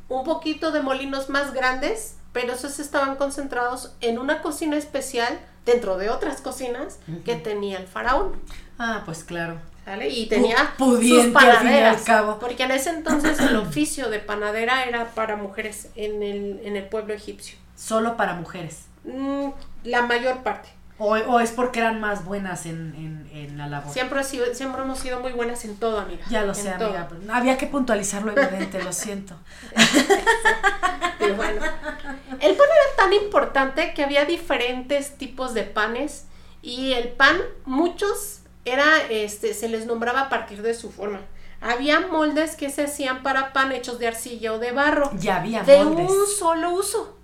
un poquito de molinos más grandes pero esos estaban concentrados en una cocina especial dentro de otras cocinas que tenía el faraón. Ah, pues claro. ¿Sale? Y tenía sus panaderas. cabo. Porque en ese entonces el oficio de panadera era para mujeres en el, en el pueblo egipcio. Solo para mujeres. Mm, la mayor parte. O, es porque eran más buenas en, en, la labor. Siempre, sido, siempre hemos sido muy buenas en todo, amiga. Ya lo sé, amiga. Había que puntualizarlo evidente, lo siento. *laughs* y bueno, el pan era tan importante que había diferentes tipos de panes y el pan, muchos era, este, se les nombraba a partir de su forma. Había moldes que se hacían para pan hechos de arcilla o de barro. Ya había moldes. De un solo uso.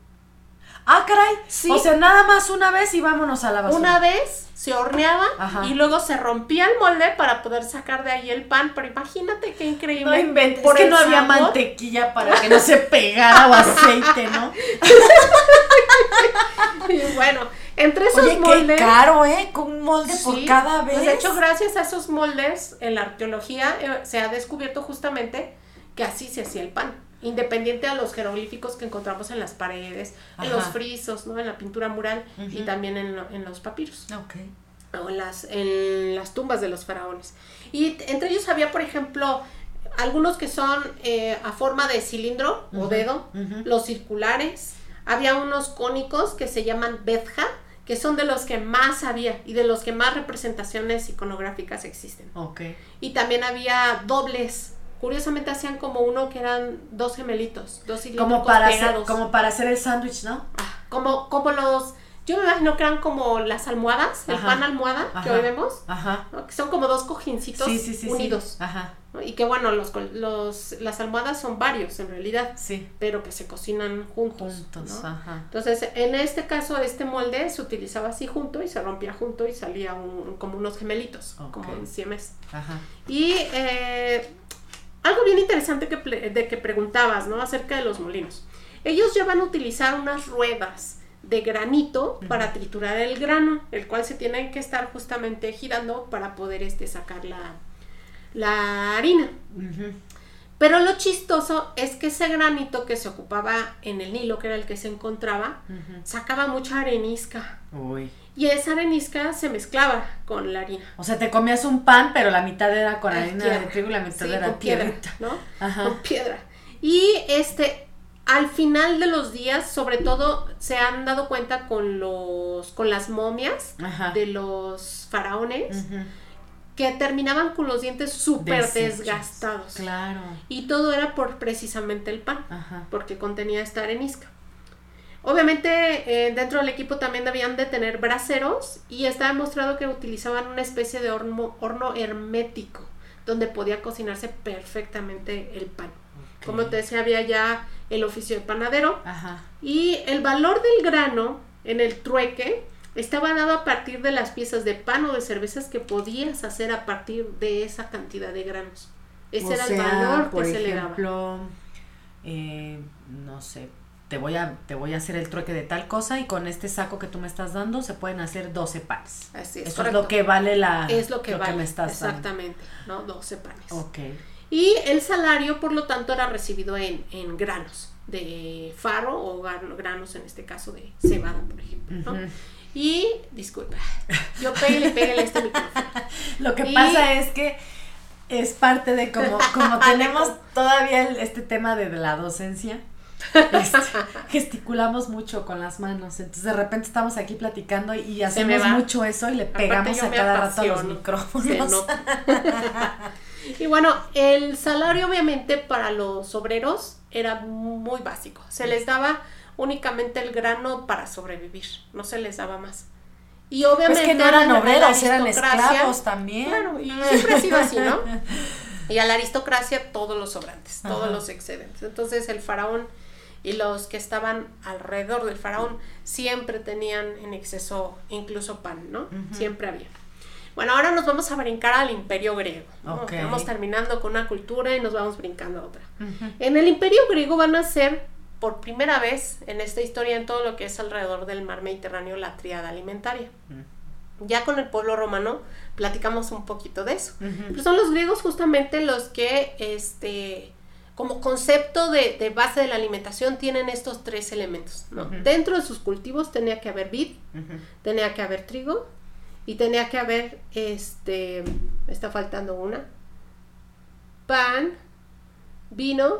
Ah, caray. Sí. O sea, nada más una vez y vámonos a la basura. Una vez se horneaba y luego se rompía el molde para poder sacar de ahí el pan. Pero imagínate qué increíble. No inventes. Por no había mantequilla para que no se pegara o aceite, ¿no? *laughs* *laughs* y bueno, entre esos Oye, moldes. Qué caro, ¿eh? Con un molde por cada vez. Pues de hecho, gracias a esos moldes, en la arqueología eh, se ha descubierto justamente que así se hacía el pan independiente a los jeroglíficos que encontramos en las paredes, en los frisos, ¿no? en la pintura mural y también en, los papiros. Okay. O en las, en las tumbas de los faraones. Y entre ellos había, por ejemplo, algunos que son eh, a forma de cilindro o dedo, los circulares. Había unos cónicos que se llaman betja, que son de los que más había y de los que más representaciones iconográficas existen. Okay. Y también había dobles, Curiosamente hacían como uno que eran dos gemelitos, dos como para hacer Como para hacer el sándwich, ¿no? Ah, como, como los... Yo me imagino que eran como las almohadas, el pan almohada que hoy vemos. Ajá. Que son como dos cojincitos unidos. Ajá. Y que bueno, los, los, las almohadas son varios en realidad. Sí. Pero que se cocinan juntos. Juntos, ajá. Entonces, en este caso, este molde se utilizaba así junto y se rompía junto y salía un, como unos gemelitos, como en siemens. Ajá. Y eh, algo bien interesante que, de que preguntabas, ¿no? Acerca de los molinos. Ellos ya van a utilizar unas ruedas de granito para triturar el grano, el cual se tiene que estar justamente girando para poder este, sacar la, la harina. Pero lo chistoso es que ese granito que se ocupaba en el Nilo, que era el que se encontraba, sacaba mucha arenisca. Uy. Y esa arenisca se mezclaba con la harina. O sea, te comías un pan, pero la mitad era con harina de trigo y la mitad era piedra, ¿no? Ajá. Con piedra. Y este, al final de los días, sobre todo, se han dado cuenta con los, con las momias de los faraones que terminaban con los dientes súper desgastados. Claro. Y todo era por precisamente el pan, Ajá. porque contenía esta arenisca. Obviamente eh, dentro del equipo también debían de tener braseros y está demostrado que utilizaban una especie de horno, horno hermético donde podía cocinarse perfectamente el pan. Como te decía, había ya el oficio de panadero Ajá. y el valor del grano en el trueque estaba dado a partir de las piezas de pan o de cervezas que podías hacer a partir de esa cantidad de granos. Ese O era sea, el valor por que se le daba. ejemplo, eh, no sé, te voy, a, te voy a hacer el trueque de tal cosa y con este saco que tú me estás dando se pueden hacer 12 panes. Así es, Eso correcto. es lo que vale la es lo que vale. me estás dando. Exactamente, ¿no? 12 panes. Ok. Y el salario, por lo tanto, era recibido en, en granos de faro o gran- granos, en este caso, de cebada, por ejemplo, ¿no? Y, disculpa, yo pégale, pégale este micrófono. *laughs* Lo que Y- pasa es que es parte de como, como *laughs* tenemos todavía el- este tema de la docencia, este, *laughs* gesticulamos mucho con las manos. Entonces de repente estamos aquí platicando y hacemos mucho eso y le pegamos a cada rato a los micrófonos. Y bueno, el salario obviamente para los obreros era muy básico. Se les daba únicamente el grano para sobrevivir, no se les daba más. Y Pues obviamente que no eran obreros, eran esclavos también. Claro, y siempre ha sido así, ¿no? *laughs* Y a la aristocracia todos los sobrantes, todos Ajá. los excedentes. Entonces el faraón y los que estaban alrededor del faraón siempre tenían en exceso incluso pan, ¿no? Ujú. Siempre había. Bueno, ahora nos vamos a brincar al imperio griego. ¿no? Vamos terminando con una cultura y nos vamos brincando a otra. En el imperio griego van a ser por primera vez en esta historia, en todo lo que es alrededor del mar Mediterráneo, la tríada alimentaria. Ya con el pueblo romano platicamos un poquito de eso. Pero son los griegos justamente los que, este, como concepto de, de base de la alimentación, tienen estos tres elementos. Dentro de sus cultivos tenía que haber vid, tenía que haber trigo y tenía que haber, este, me está faltando una, pan, vino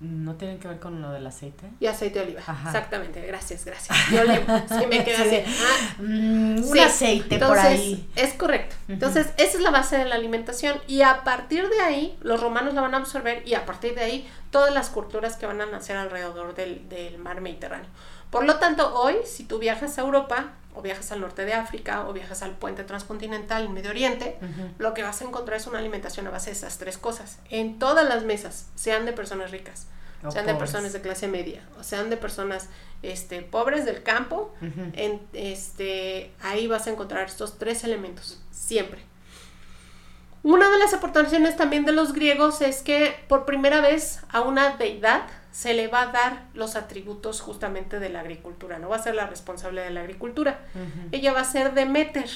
¿No tienen que ver con lo del aceite? y aceite de oliva. Ajá. Exactamente, gracias, gracias. Yo le, sí me quedé así. ah, Mm, un Sí, aceite por ahí. Es correcto. Entonces, esa es la base de la alimentación y a partir de ahí los romanos la van a absorber y a partir de ahí todas las culturas que van a nacer alrededor del, del mar Mediterráneo. Por lo tanto, hoy, si tú viajas a Europa o viajas al norte de África o viajas al puente transcontinental en Medio Oriente, lo que vas a encontrar es una alimentación a base de esas tres cosas. En todas las mesas, sean de personas ricas, sean de personas de clase media, o sean de personas este, pobres del campo, en, este, ahí vas a encontrar estos tres elementos, siempre. Una de las aportaciones también de los griegos es que por primera vez a una deidad se le va a dar los atributos justamente de la agricultura, no va a ser la responsable de la agricultura, ella va a ser Demeter.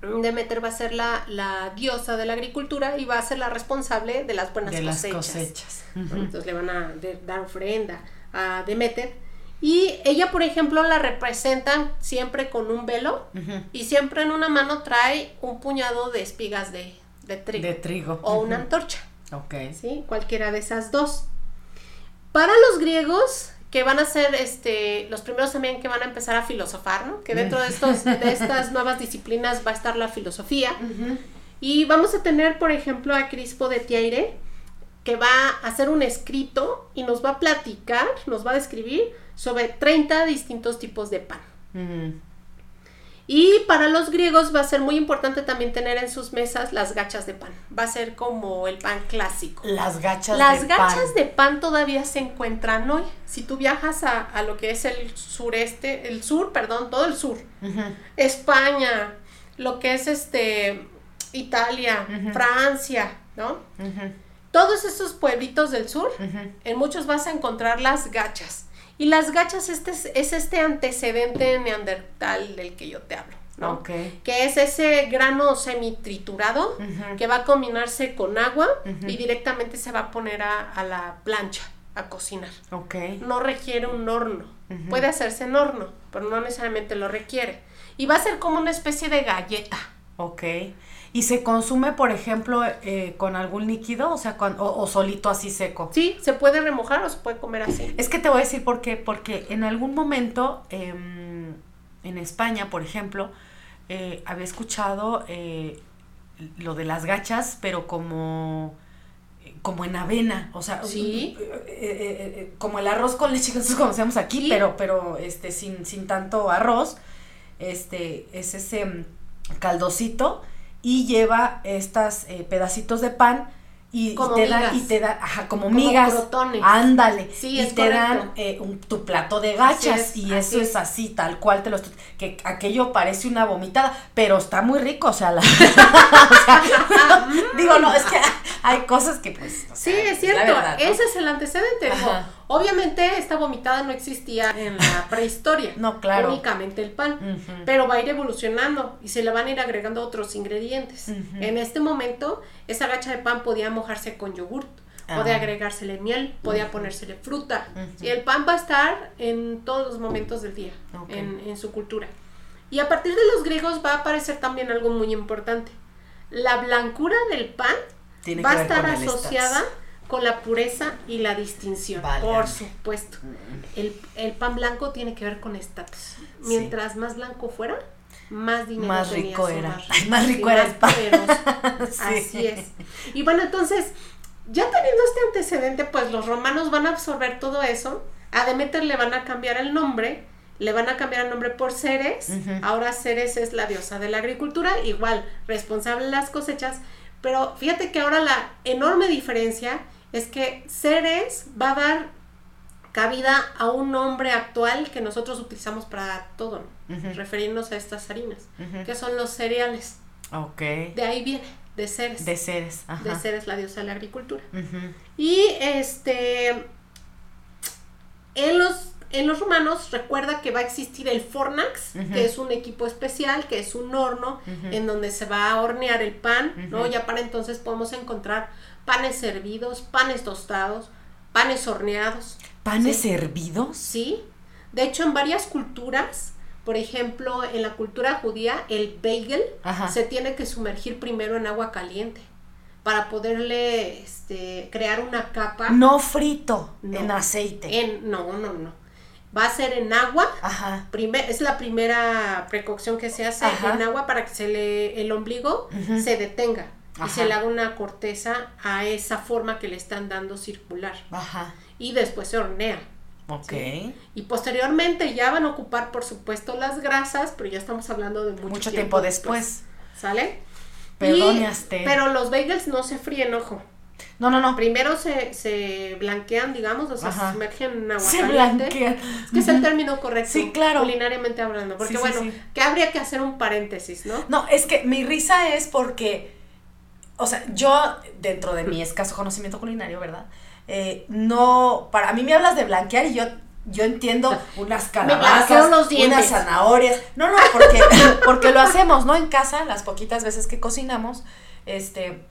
Demeter va a ser la, la diosa de la agricultura y va a ser la responsable de las buenas de las cosechas. cosechas. ¿no? Ujú. Entonces le van a de- dar ofrenda a Demeter. Y ella, por ejemplo, la representan siempre con un velo y siempre en una mano trae un puñado de espigas de, de trigo De trigo. o una antorcha, Ok. ¿sí? Cualquiera de esas dos. Para los griegos, que van a ser este, los primeros también que van a empezar a filosofar, ¿no? Que dentro de, estos, de estas nuevas disciplinas va a estar la filosofía. Y vamos a tener, por ejemplo, a Crispo de Tiaire, que va a hacer un escrito y nos va a platicar, nos va a describir sobre 30 distintos tipos de pan. Y para los griegos va a ser muy importante también tener en sus mesas las gachas de pan. Va a ser como el pan clásico. Las gachas Las de gachas pan. de pan todavía se encuentran hoy. Si tú viajas a, a lo que es el sureste, el sur, perdón, todo el sur. España, lo que es este Italia. Francia, ¿no? Todos esos pueblitos del sur, en muchos vas a encontrar las gachas. Y las gachas este es, es este antecedente neandertal del que yo te hablo, ¿no? Ok. Que es ese grano semitriturado que va a combinarse con agua y directamente se va a poner a, a la plancha a cocinar. Ok. No requiere un horno. Puede hacerse en horno, pero no necesariamente lo requiere. Y va a ser como una especie de galleta. Ok. ¿Y se consume, por ejemplo, eh, con algún líquido? O sea, con- o, o solito así seco. Sí, se puede remojar o se puede comer así. Es que te voy a decir por qué. Porque en algún momento, em, en España, por ejemplo, eh, había escuchado eh, lo de las gachas, pero como como en avena, o sea, ¿Sí? como el arroz con leche que nosotros conocemos aquí, pero pero este sin sin tanto arroz. Este es ese mm, caldocito y lleva estas pedacitos de pan y, te dan, y te dan, ajá, como, migas. Ándale. Sí, y te dan eh, un, tu plato de gachas. y eso es. así, tal cual te lo Que aquello parece una vomitada, pero está muy rico, o sea, la, *laughs* *laughs* digo, no, es que hay cosas que pues. sí, es cierto. Ese es el antecedente. Obviamente esta vomitada no existía en la *laughs* prehistoria. no, claro. Únicamente el pan. Pero va a ir evolucionando y se le van a ir agregando otros ingredientes. En este momento, esa gacha de pan podía mojarse con yogurt. Podía agregársele miel, podía ponérsele fruta. Y el pan va a estar en todos los momentos del día, en, su cultura. Y a partir de los griegos va a aparecer también algo muy importante. La blancura del pan va a estar asociada con la pureza y la distinción. Por supuesto. El, pan blanco tiene que ver con estatus. Mientras más blanco fuera, más dinero más rico era. *laughs* más rico era el pan. *laughs* Así es. Y bueno, entonces, ya teniendo este antecedente, pues los romanos van a absorber todo eso. A Demeter le van a cambiar el nombre, le van a cambiar el nombre por Ceres. Ahora Ceres es la diosa de la agricultura, igual responsable de las cosechas. Pero fíjate que ahora la enorme diferencia es que Ceres va a dar cabida a un nombre actual que nosotros utilizamos para todo, referirnos a estas harinas, que son los cereales. Ok. De ahí viene, de Ceres. De Ceres, De Ceres, la diosa de la agricultura. Y este, en los en los romanos recuerda que va a existir el fornax, que es un equipo especial, que es un horno en donde se va a hornear el pan, ¿no? Ya para entonces podemos encontrar panes servidos, panes tostados, panes horneados. ¿Panes servidos? Sí. De hecho, en varias culturas, por ejemplo, en la cultura judía, el bagel se tiene que sumergir primero en agua caliente para poderle este, crear una capa. No frito, en aceite. En, no, no, no. Va a ser en agua. Ajá. es la primera precaución que se hace en agua para que se le, el ombligo se detenga y se le haga una corteza a esa forma que le están dando circular. Ajá. Y después se hornea. Ok. Y posteriormente ya van a ocupar, por supuesto, las grasas, pero ya estamos hablando de mucho, tiempo, después. ¿Sale? Perdónaste. Pero los bagels no se fríen, ojo. No, no, no. Primero se, se blanquean, digamos, o sea, se sumergen en agua se Blanquean. Es que es el término correcto. Sí, claro. Culinariamente hablando. Porque bueno, que habría que hacer un paréntesis, ¿no? No, es que mi risa es porque o sea, yo, dentro de mi escaso conocimiento culinario, ¿verdad? Eh, no, para mí me hablas de blanquear y yo, yo entiendo unas calabazas, unas zanahorias. No, no, porque, *laughs* porque lo hacemos, ¿no? En casa, las poquitas veces que cocinamos, este,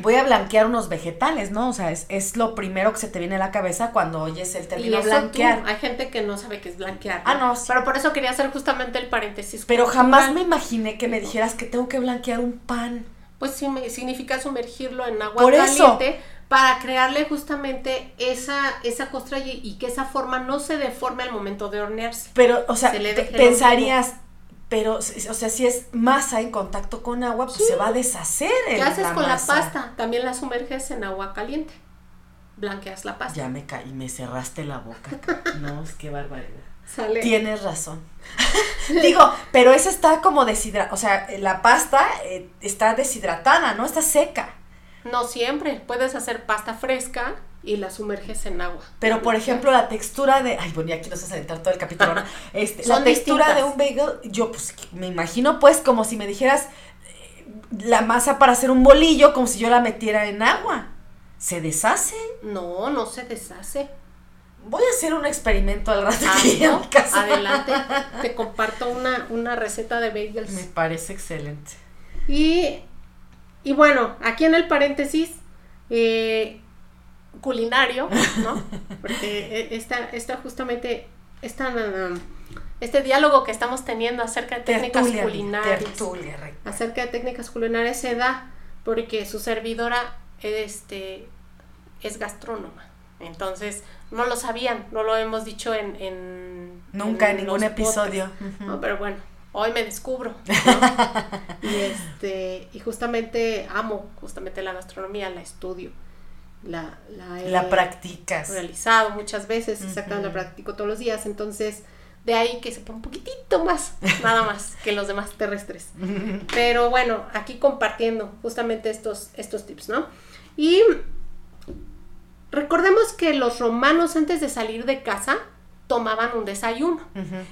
voy a blanquear unos vegetales, ¿no? O sea, es, es lo primero que se te viene a la cabeza cuando oyes el término blanquear. hay gente que no sabe qué es blanquear. Ah, no. Pero por eso quería hacer justamente el paréntesis. Pero jamás me imaginé que me dijeras que tengo que blanquear un pan pues significa sumergirlo en agua caliente para crearle justamente esa, esa costra y, que esa forma no se deforme al momento de hornearse. Pero, o sea, pensarías, pero, o sea, si es masa en contacto con agua, pues se va a deshacer. ¿Qué haces con la pasta? También la sumerges en agua caliente. Blanqueas la pasta. Ya me caí, me cerraste la boca. *laughs* no, es que barbaridad. Tienes razón. *laughs* Digo, pero esa está como deshidratada, o sea, la pasta eh, está deshidratada, ¿no? Está seca. No siempre, puedes hacer pasta fresca y la sumerges en agua. Pero por ejemplo, la textura de, ay, bueno, y aquí nos vas a aventar todo el capítulo, *laughs* Este, la textura de un bagel, yo pues me imagino pues como si me dijeras eh, la masa para hacer un bolillo, como si yo la metiera en agua. ¿Se deshace? No, no se deshace. Voy a hacer un experimento al rato ah, Adelante, *laughs* te comparto una, receta de bagels. Me parece excelente. Y, y bueno, aquí en el paréntesis, eh, culinario, ¿no? *laughs* Porque e, esta, esta justamente, esta, este diálogo que estamos teniendo acerca de técnicas culinarias. acerca de técnicas culinarias se da porque su servidora este, es gastrónoma. Entonces, no lo sabían, no lo hemos dicho en... Nunca en, ningún episodio. No, pero bueno, hoy me descubro. *laughs* y, este, y justamente amo justamente la gastronomía, la estudio. La, la, la practicas. Realizado muchas veces, exactamente, la practico todos los días. Entonces, de ahí que se pone un poquitito más, nada más, que los demás terrestres. *laughs* Pero bueno, aquí compartiendo justamente estos, estos tips, ¿no? Y recordemos que los romanos antes de salir de casa tomaban un desayuno.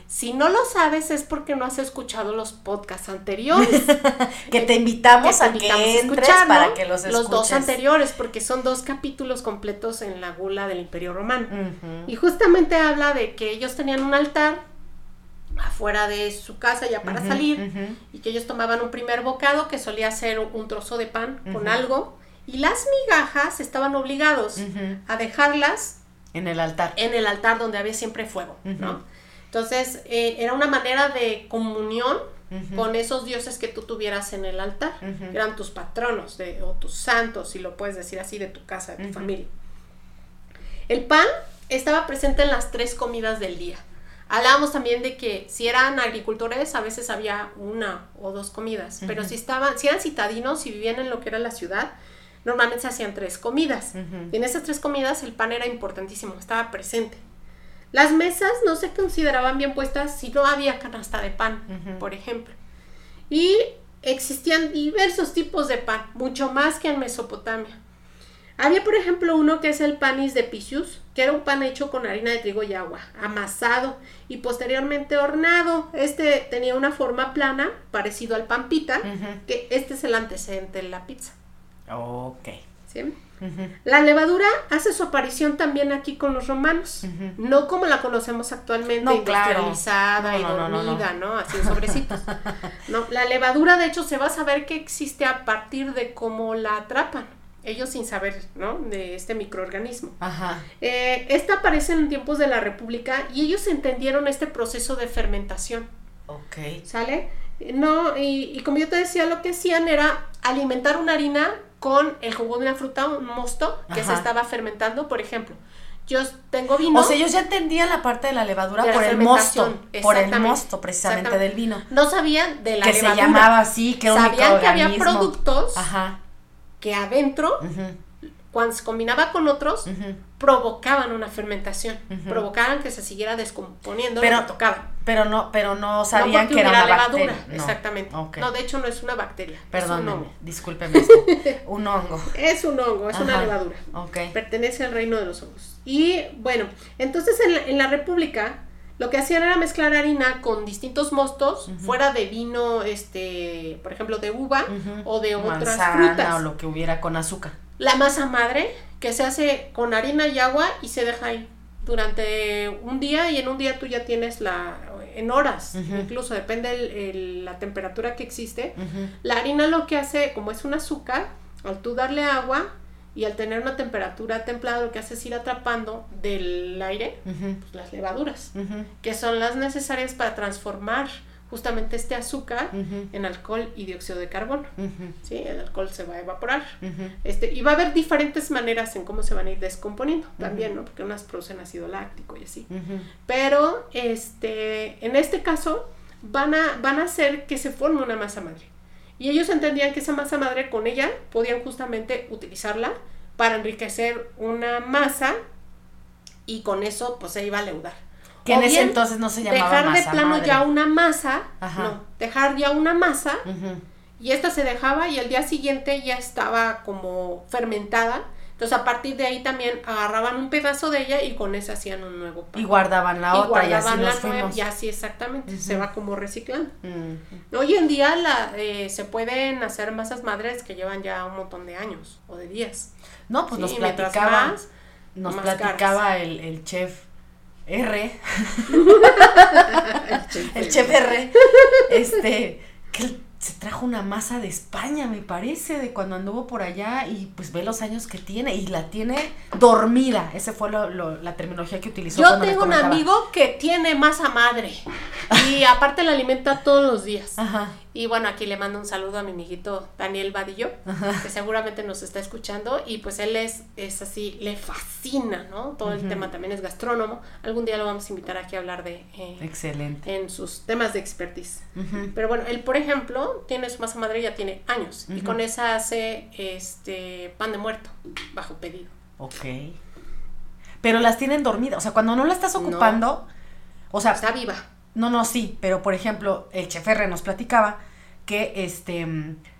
Si no lo sabes es porque no has escuchado los podcasts anteriores. *laughs* que te invitamos a que entres para que los escuches. Los dos anteriores, porque son dos capítulos completos en la gula del Imperio Romano. Y justamente habla de que ellos tenían un altar afuera de su casa ya para salir y que ellos tomaban un primer bocado que solía ser un trozo de pan con algo y las migajas estaban obligados a dejarlas en el altar. En el altar donde había siempre fuego, ¿no? Entonces, eh, era una manera de comunión con esos dioses que tú tuvieras en el altar. Eran tus patronos de, o tus santos, si lo puedes decir así, de tu casa, de tu familia. El pan estaba presente en las tres comidas del día. Hablábamos también de que si eran agricultores, a veces había una o dos comidas, pero si estaban, si eran citadinos, y vivían en lo que era la ciudad, normalmente se hacían tres comidas. Y en esas tres comidas el pan era importantísimo, estaba presente. Las mesas no se consideraban bien puestas si no había canasta de pan, por ejemplo. Y existían diversos tipos de pan, mucho más que en Mesopotamia. Había, por ejemplo, uno que es el panis de Pisius, que era un pan hecho con harina de trigo y agua, amasado y posteriormente hornado. Este tenía una forma plana, parecido al pan pita, que este es el antecedente de la pizza. Ok. ¿Sí? La levadura hace su aparición también aquí con los romanos, no como la conocemos actualmente, no, industrializada y dormida, no, Así en sobrecitos. *laughs* no, la levadura de hecho se va a saber que existe a partir de cómo la atrapan, ellos sin saber, ¿no? De este microorganismo. Ajá. Eh, esta aparece en tiempos de la República y ellos entendieron este proceso de fermentación. Ok. ¿Sale? No, y, y como yo te decía, lo que hacían era alimentar una harina con el jugo de una fruta, un mosto, que se estaba fermentando, por ejemplo. Yo tengo vino. O sea, ellos ya entendían la parte de la levadura por el mosto. Por el mosto, precisamente, del vino. No sabían de la que levadura. Que se llamaba así, que Sabían que había productos que adentro cuando se combinaba con otros, provocaban una fermentación, provocaban que se siguiera descomponiendo pero, lo que. Pero no, pero no sabían que era una levadura. Bacteria. Exactamente. No, de hecho no es una bacteria. Perdón, discúlpeme esto. *laughs* un hongo. Es un hongo, es una levadura. Okay. Pertenece al reino de los hongos. Y bueno, entonces en la, en la República lo que hacían era mezclar harina con distintos mostos, fuera de vino, este, por ejemplo, de uva o de otras frutas. o lo que hubiera con azúcar la masa madre que se hace con harina y agua y se deja ahí durante un día y en un día tú ya tienes la en horas incluso depende el, la temperatura que existe la harina lo que hace como es un azúcar al tú darle agua y al tener una temperatura templada lo que hace es ir atrapando del aire pues, las levaduras que son las necesarias para transformar justamente este azúcar en alcohol y dióxido de carbono. ¿sí? El alcohol se va a evaporar. este, y va a haber diferentes maneras en cómo se van a ir descomponiendo también, ¿no? Porque unas producen ácido láctico y así. Pero este, en este caso van a, van a hacer que se forme una masa madre. Y ellos entendían que esa masa madre con ella podían justamente utilizarla para enriquecer una masa y con eso pues se iba a leudar. Que en ese entonces no se llamaba dejar de plano ya una masa, no, dejar ya una masa y esta se dejaba y el día siguiente ya estaba como fermentada. Entonces a partir de ahí también agarraban un pedazo de ella y con esa hacían un nuevo pan. Y guardaban la otra y así nos fuimos. y así exactamente, se va como reciclando. Hoy en día la, eh, se pueden hacer masas madres que llevan ya un montón de años o de días. No, pues nos platicaba, nos platicaba el, el chef R, el chef R, este, que se trajo una masa de España, me parece, de cuando anduvo por allá y pues ve los años que tiene y la tiene dormida. Esa fue lo, la terminología que utilizó. Yo tengo un amigo que tiene masa madre. Y aparte la alimenta todos los días. Ajá. Y bueno, aquí le mando un saludo a mi amiguito Daniel Vadillo, que seguramente nos está escuchando. Y pues él es, es así, le fascina, ¿no? Todo el tema también es gastrónomo. Algún día lo vamos a invitar aquí a hablar de... eh, Excelente. en sus temas de expertise. Pero bueno, él, por ejemplo, tiene su masa madre ya tiene años. Y con esa hace este pan de muerto, bajo pedido. Ok. Pero las tienen dormidas. O sea, cuando no la estás ocupando. O sea, Está viva. No, no, sí. Pero por ejemplo, el chef R nos platicaba que este.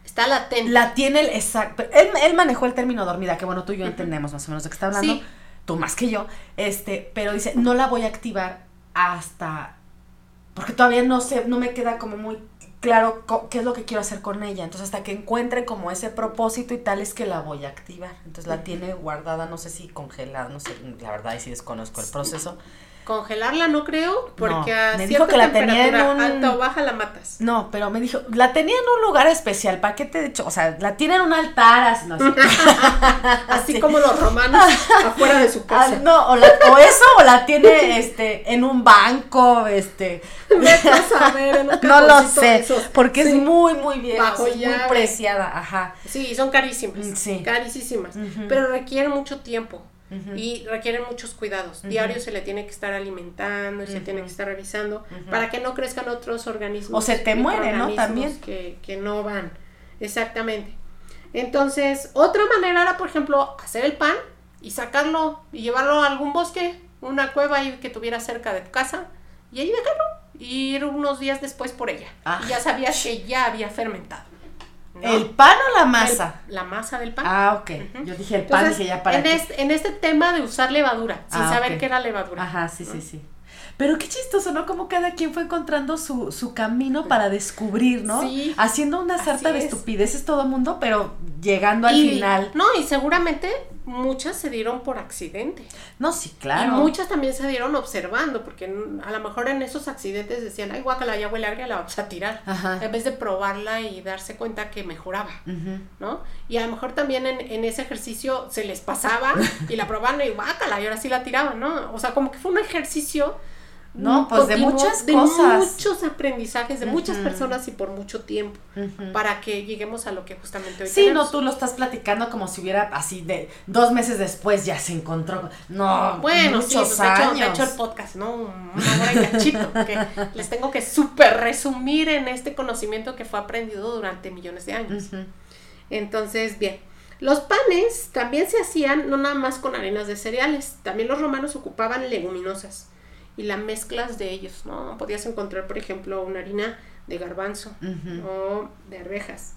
Está latente. La tiene el exacto. Él, él manejó el término dormida, que bueno, tú y yo entendemos más o menos de qué está hablando. Sí. Tú más que yo. Este, pero dice, no la voy a activar hasta. Porque todavía no sé, no me queda como muy claro qué es lo que quiero hacer con ella. Entonces, hasta que encuentre como ese propósito y tal, es que la voy a activar. Entonces, la tiene guardada, no sé si congelada, no sé, la verdad, ahí sí desconozco el proceso. Congelarla no creo, porque No, a me dijo que la tenía en temperatura un- alta o baja la matas. No, pero me dijo, la tenía en un lugar especial, ¿para qué te he dicho? O sea, la tiene en un altar, así, no, *laughs* así. Así como los romanos *laughs* afuera de su Ah, casa. no, o, la- o eso, o la tiene este, en un banco, este. *laughs* Vete a saber, en un No lo sé, porque Sí. es muy, muy bien, Bajo es muy preciada, ajá. Sí, son carísimas. Sí. Carísimas. Pero requieren mucho tiempo. Y requieren muchos cuidados. Diario se le tiene que estar alimentando y se tiene que estar revisando para que no crezcan otros organismos. O se te muere, ¿no? También. Que, que no van. Exactamente. Entonces, otra manera era, por ejemplo, hacer el pan y sacarlo y llevarlo a algún bosque, una cueva ahí que tuviera cerca de tu casa y ahí dejarlo y ir unos días después por ella. Ah. Y ya sabías que ya había fermentado. ¿No? ¿El pan o la masa? El- la masa del pan. Ah, ok. Yo dije el pan, Entonces, dije ya para en, qué. este, en este tema de usar levadura, sin Ah, saber que era levadura. Ajá, sí, sí, sí. Pero qué chistoso, ¿no? Como cada quien fue encontrando su, su camino para descubrir, ¿no? Sí. Haciendo una sarta de es. estupideces todo mundo, pero llegando al Y- final. No, y seguramente muchas se dieron por accidente. No, sí, claro. Y muchas también se dieron observando, porque a lo mejor en esos accidentes decían, ay, guacala, ya huele agria, la vamos a tirar. Ajá. En vez de probarla y darse cuenta que mejoraba. ¿no? Y a lo mejor también en, en ese ejercicio se les pasaba y la probaban y guácala, y ahora sí la tiraban, ¿no? O sea, como que fue un ejercicio. No, pues, de muchas de cosas. muchos aprendizajes, de muchas personas y por mucho tiempo, para que lleguemos a lo que justamente hoy Sí, no, tenemos. tú lo estás platicando como si hubiera así de dos meses después ya se encontró. No, Bueno, sí, muchos pues, de, hecho, años. hecho el podcast, ¿no? Una hora y cachito, *laughs* que les tengo que súper resumir en este conocimiento que fue aprendido durante millones de años. Entonces, bien. Los panes también se hacían no nada más con harinas de cereales, también los romanos ocupaban leguminosas y las mezclas de ellos, ¿no? Podías encontrar, por ejemplo, una harina de garbanzo o de arvejas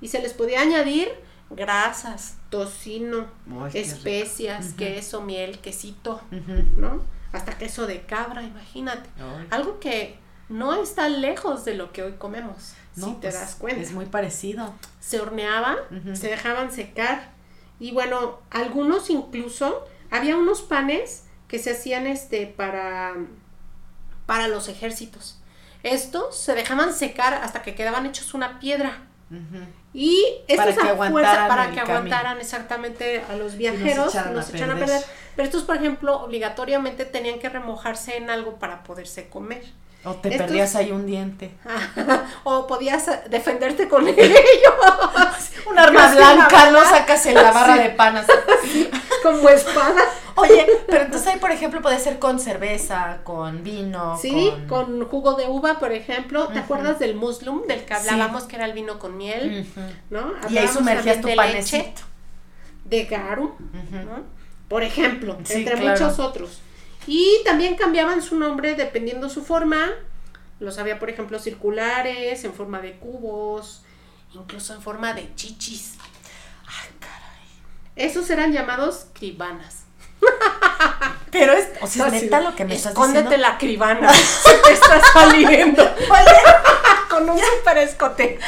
y se les podía añadir grasas, tocino, especias, queso, miel, quesito. ¿no? Hasta queso de cabra, imagínate. Algo que no está lejos de lo que hoy comemos, No, si te pues, das cuenta Es muy parecido. se horneaban, se dejaban secar y bueno, algunos incluso había unos panes que se hacían este para para los ejércitos. Estos se dejaban secar hasta que quedaban hechos una piedra. Y estos Para que fuerza aguantaran para que aguantaran exactamente a los viajeros, echaran no a se echaran a perder. Pero estos, por ejemplo, obligatoriamente tenían que remojarse en algo para poderse comer. O te Estos- perdías ahí un diente. *laughs* o podías defenderte con *laughs* ello. Un arma blanca, ¿no? bala. Sacas en la barra Sí. de panas. *laughs* como espada. *laughs* Oye, pero entonces ahí, por ejemplo, puede ser con cerveza, con vino, Sí, con... con jugo de uva, por ejemplo. ¿Te acuerdas del muslum del que Sí. hablábamos que era el vino con miel? ¿No? Y ahí Hablábamos sumergías tu de panecito. leche, de garum. ¿no? Por ejemplo, Sí, entre claro. muchos otros. Y también cambiaban su nombre dependiendo su forma. Los había, por ejemplo, circulares, en forma de cubos, incluso en forma de chichis. Ay. Esos eran llamados cribanas. *laughs* Pero es, o sea, es neta lo que me estás Escóndete diciendo. la cribana. *laughs* Se te está saliendo. *laughs* Con un super escote.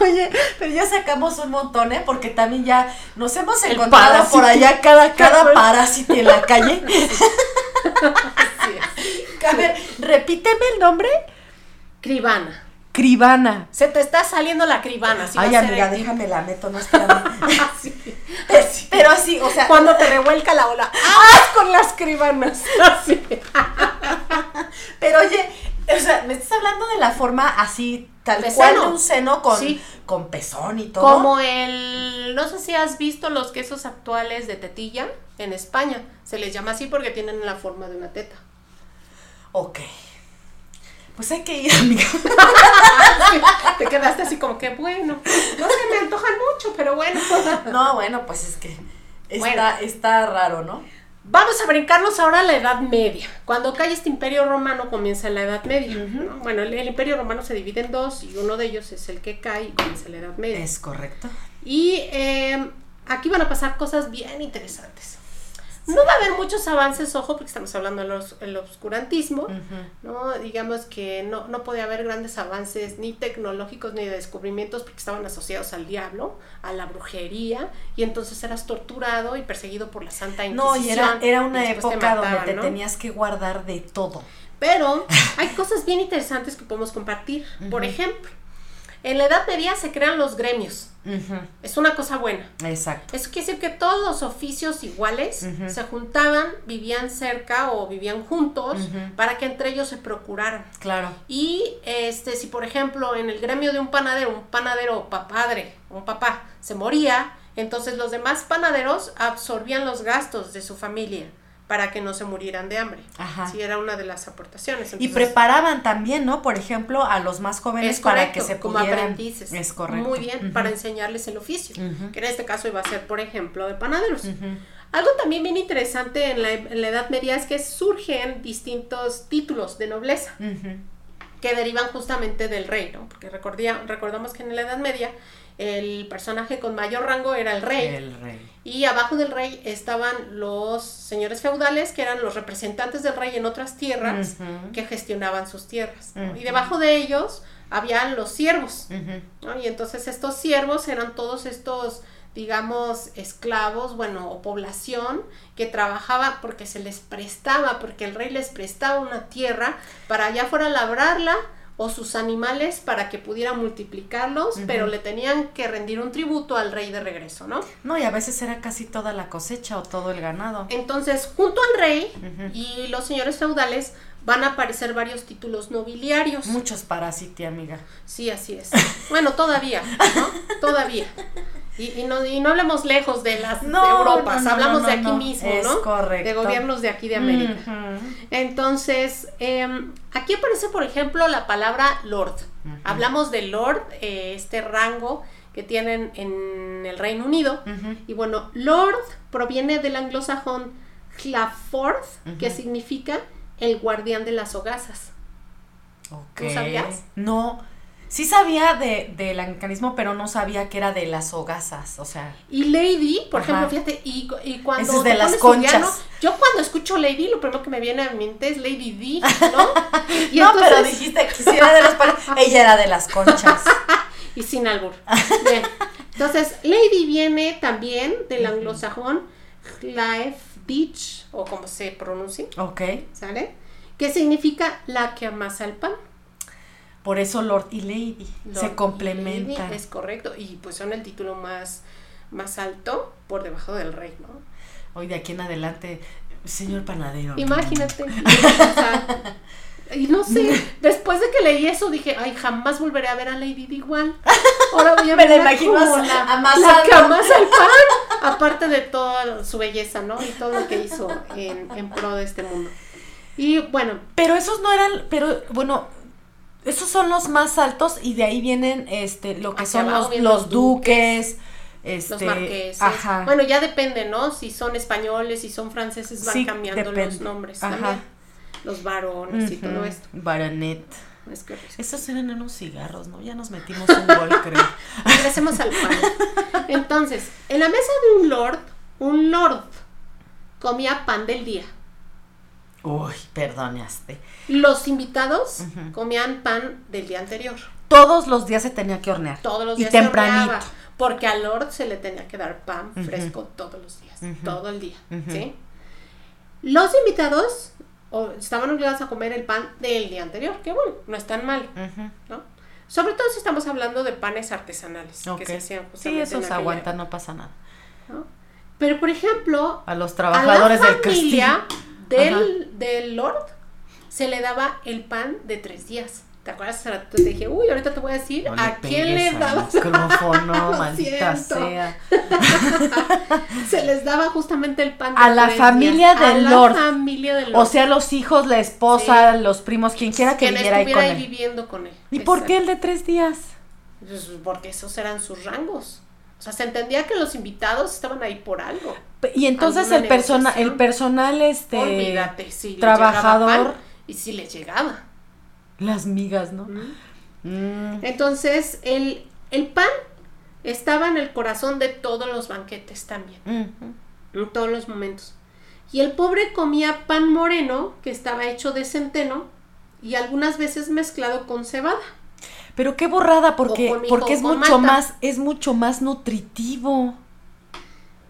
Oye, pero ya sacamos un montón, ¿eh? Porque también ya nos hemos El encontrado parásito. por allá cada, cada parásito en la calle. Así es. A ver, repíteme el nombre. Cribana. Cribana. Se te está saliendo la cribana. sí Ay, amiga, déjame la meto, no espérame. *laughs* Así. Pero, pero así, o sea, Cuando te revuelca la ola. ¡Ah! Con las cribanas. Así. *laughs* pero Pero oye, o sea, me estás hablando de la forma así, tal cual de un seno con, Sí. con pezón y todo. Como el, no sé si has visto los quesos actuales de tetilla en España. Se les llama así porque tienen la forma de una teta. Ok. Pues hay que ir, *laughs* amiga. Te quedaste así como que bueno. No se me antojan mucho, pero bueno. No, bueno, pues es que está, Bueno. está raro, ¿no? Vamos a brincarnos ahora a la Edad Media. Cuando cae este imperio romano comienza la Edad Media. ¿no? Bueno, el, el imperio romano se divide en dos y uno de ellos es el que cae y comienza la Edad Media. Es correcto. Y eh, aquí van a pasar cosas bien interesantes. No va a haber muchos avances, ojo, porque estamos hablando del el obscurantismo. ¿no? Digamos que no, no podía haber grandes avances ni tecnológicos ni de descubrimientos porque estaban asociados al diablo, a la brujería, y entonces eras torturado y perseguido por la Santa No, Inquisición. y era, era una te época donde te ¿no? tenías que guardar de todo. Pero *laughs* hay cosas bien interesantes que podemos compartir. Por ejemplo, en la Edad Media se crean los gremios. Es una cosa buena. Exacto. Eso quiere decir que todos los oficios iguales se juntaban, vivían cerca o vivían juntos para que entre ellos se procuraran. Claro. Y este, si por ejemplo en el gremio de un panadero, un panadero papadre, un papá, se moría, entonces los demás panaderos absorbían los gastos de su familia para que no se murieran de hambre. Ajá. Sí, era una de las aportaciones. Y preparaban también, ¿no? Por ejemplo, a los más jóvenes es para que se como pudieran... aprendices. Es correcto. Muy bien, para enseñarles el oficio, que en este caso iba a ser, por ejemplo, de panaderos. Algo también bien interesante en la, en la Edad Media es que surgen distintos títulos de nobleza que derivan justamente del rey, ¿no? Porque recordía, recordamos que en la Edad Media el personaje con mayor rango era el rey El rey. y abajo del rey estaban los señores feudales que eran los representantes del rey en otras tierras que gestionaban sus tierras. Y debajo de ellos habían los siervos. Y entonces estos siervos eran todos estos, digamos, esclavos, bueno, o población que trabajaba porque se les prestaba, porque el rey les prestaba una tierra para ya fuera labrarla o sus animales para que pudiera multiplicarlos, pero le tenían que rendir un tributo al rey de regreso, ¿no? No, y a veces era casi toda la cosecha o todo el ganado. Entonces, junto al rey y los señores feudales van a aparecer varios títulos nobiliarios. Muchos parasiti, amiga. Sí, así es. Bueno, todavía, ¿no? *laughs* Todavía. Y, y no, y no hablemos lejos de las No, de Europas, no, hablamos de aquí no. mismo, Es ¿no? correcto. De gobiernos de aquí de América. Entonces, em, aquí aparece, por ejemplo, la palabra Lord. Hablamos de Lord, eh, este rango que tienen en el Reino Unido. Y bueno, Lord proviene del anglosajón Hlaforth, que significa el guardián de las hogazas. Ok. ¿Tú sabías? No. Sí sabía de, del anglicanismo, pero no sabía que era de las hogazas. O sea, Y Lady, por Ajá. ejemplo, fíjate, y, y cuando es de las conchas. yo cuando escucho Lady, lo primero que me viene a mi mente es Lady D, ¿no? *laughs* Y no, pero dijiste que si era de los palos. *laughs* Ella era de las conchas. *laughs* y sin albur. Bien. Entonces, Lady viene también del anglosajón Life Beach, o como se pronuncia, ok. ¿sale? Que significa la que amasa el pan. Por eso Lord y Lady Lord se y complementan. Lady, Es correcto. Y pues son el título más, más alto por debajo del rey, ¿no? Hoy de aquí en adelante, señor panadero. Imagínate. *laughs* y no sé, después de que leí eso dije, ay, jamás volveré a ver a Lady Di igual. Ahora voy a *laughs* Me la imagino como la, la que amasa el pan, aparte de toda su belleza, ¿no? Y todo lo que hizo en, en pro de este mundo. Y bueno, Pero esos no eran, pero bueno, esos son los más altos y de ahí vienen este lo que Hacia son los, vienen los los duques, este, los marqueses. ajá. Bueno, ya depende, ¿no? Si son españoles, si son franceses, van Sí, cambiando depende. los nombres Ajá. también. Los varones y todo esto. Baronet. Es que Esos eran unos cigarros, ¿no? Ya nos metimos un gol, creo. *laughs* Regresemos al pan. Entonces, en la mesa de un lord, un lord comía pan del día. Uy, perdonaste. Los invitados comían pan del día anterior. Todos los días se tenía que hornear. Todos los Y días se tempranito. horneaba, porque al lord se le tenía que dar pan fresco todos los días, todo el día. ¿sí? Los invitados estaban obligados a comer el pan del día anterior, que bueno, no es tan mal. ¿no? Sobre todo si estamos hablando de panes artesanales que se hacían Sí, esos aquella aguantan, no pasa nada. Pero por ejemplo, A los a trabajadores la del castillo. Del, del lord se le daba el pan de tres días. ¿Te acuerdas? Te dije, uy, ahorita te voy a decir No le a quién le al dabas. micrófono, *laughs* Lo maldita sea. *laughs* se les daba justamente el pan de A la familia días. del a Lord. la familia del O Lord. sea, los hijos, la esposa, los primos, quien quiera que Quien viviera ahí con él. viviendo con él. ¿Y por qué Exacto. el de tres días? Pues porque esos eran sus rangos. O sea, se entendía que los invitados estaban ahí por algo. Y entonces ¿Alguna el persona, el personal, este, Olvídate, si trabajador. pan, y si les llegaba. las migas, ¿no? Mm, Entonces, el, el pan estaba en el corazón de todos los banquetes también, en todos los momentos. Y el pobre comía pan moreno, que estaba hecho de centeno, y algunas veces mezclado con cebada. Pero qué borrada, porque, porque es mucho más, es mucho más nutritivo.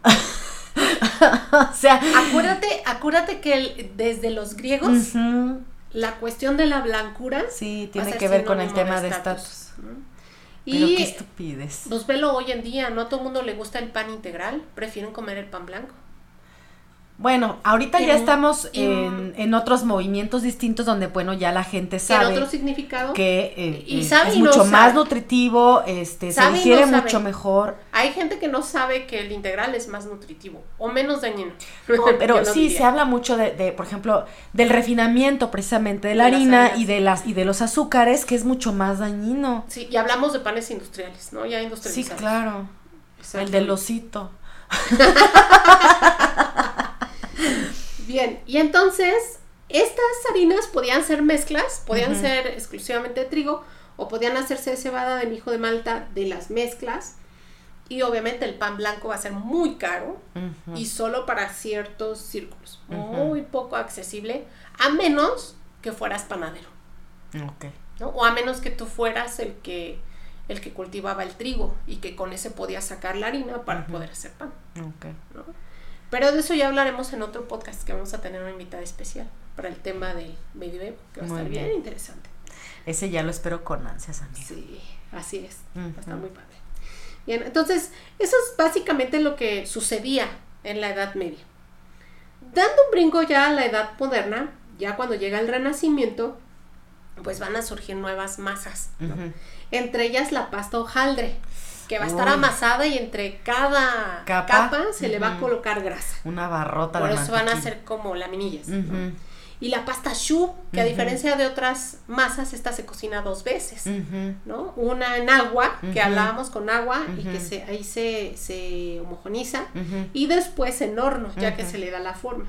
*laughs* o sea, Acuérdate, acuérdate que el- desde los griegos, la cuestión de la blancura sí, tiene que ver con el tema de estatus. Pero qué estupidez. pues velo hoy en día, no a todo el mundo le gusta el pan integral, prefieren comer el pan blanco. Bueno, ahorita ya estamos y- en, en otros movimientos distintos donde, bueno, ya la gente sabe otro significado. que eh, Y eh, sabe es y no mucho más sabe. nutritivo, este, se no digiere mucho mejor. Hay gente que no sabe que el integral es más nutritivo o menos dañino. No, *laughs* pero sí, diría. se habla mucho de, de, por ejemplo, del refinamiento precisamente de la De harina y de las y de los azúcares, que es mucho más dañino. Sí, y hablamos de panes industriales, ¿no? Ya Sí, industrializados. claro. El del osito. *laughs* *laughs* Bien, y entonces estas harinas podían ser mezclas, podían ser exclusivamente de trigo o podían hacerse cebada, de mijo de malta, de las mezclas. Y obviamente el pan blanco va a ser muy caro y solo para ciertos círculos, muy poco accesible, a menos que fueras panadero, Ok. ¿no? O a menos que tú fueras el que el que cultivaba el trigo y que con ese podías sacar la harina para poder hacer pan. Ok. ¿no? Pero de eso ya hablaremos en otro podcast que vamos a tener una invitada especial para el tema del medioevo, que va a Muy estar bien. bien. interesante. Ese ya lo espero con ansias, amiga. Sí, así es. Va a estar Ujú. muy padre. Bien, entonces, eso es básicamente lo que sucedía en la Edad Media. Dando un brinco ya a la Edad Moderna, ya cuando llega el Renacimiento, pues van a surgir nuevas masas. ¿no? Entre ellas la pasta hojaldre, que va a estar Uy. amasada y entre cada Capa. capa, se le va a colocar grasa. Una barrota Por de eso van a ser como laminillas. Y la pasta choux, que a diferencia de otras masas, esta se cocina dos veces. ¿no? Una en agua, que hablábamos con agua y que se, ahí se, se homogeniza. Y después en horno, ya que se le da la forma.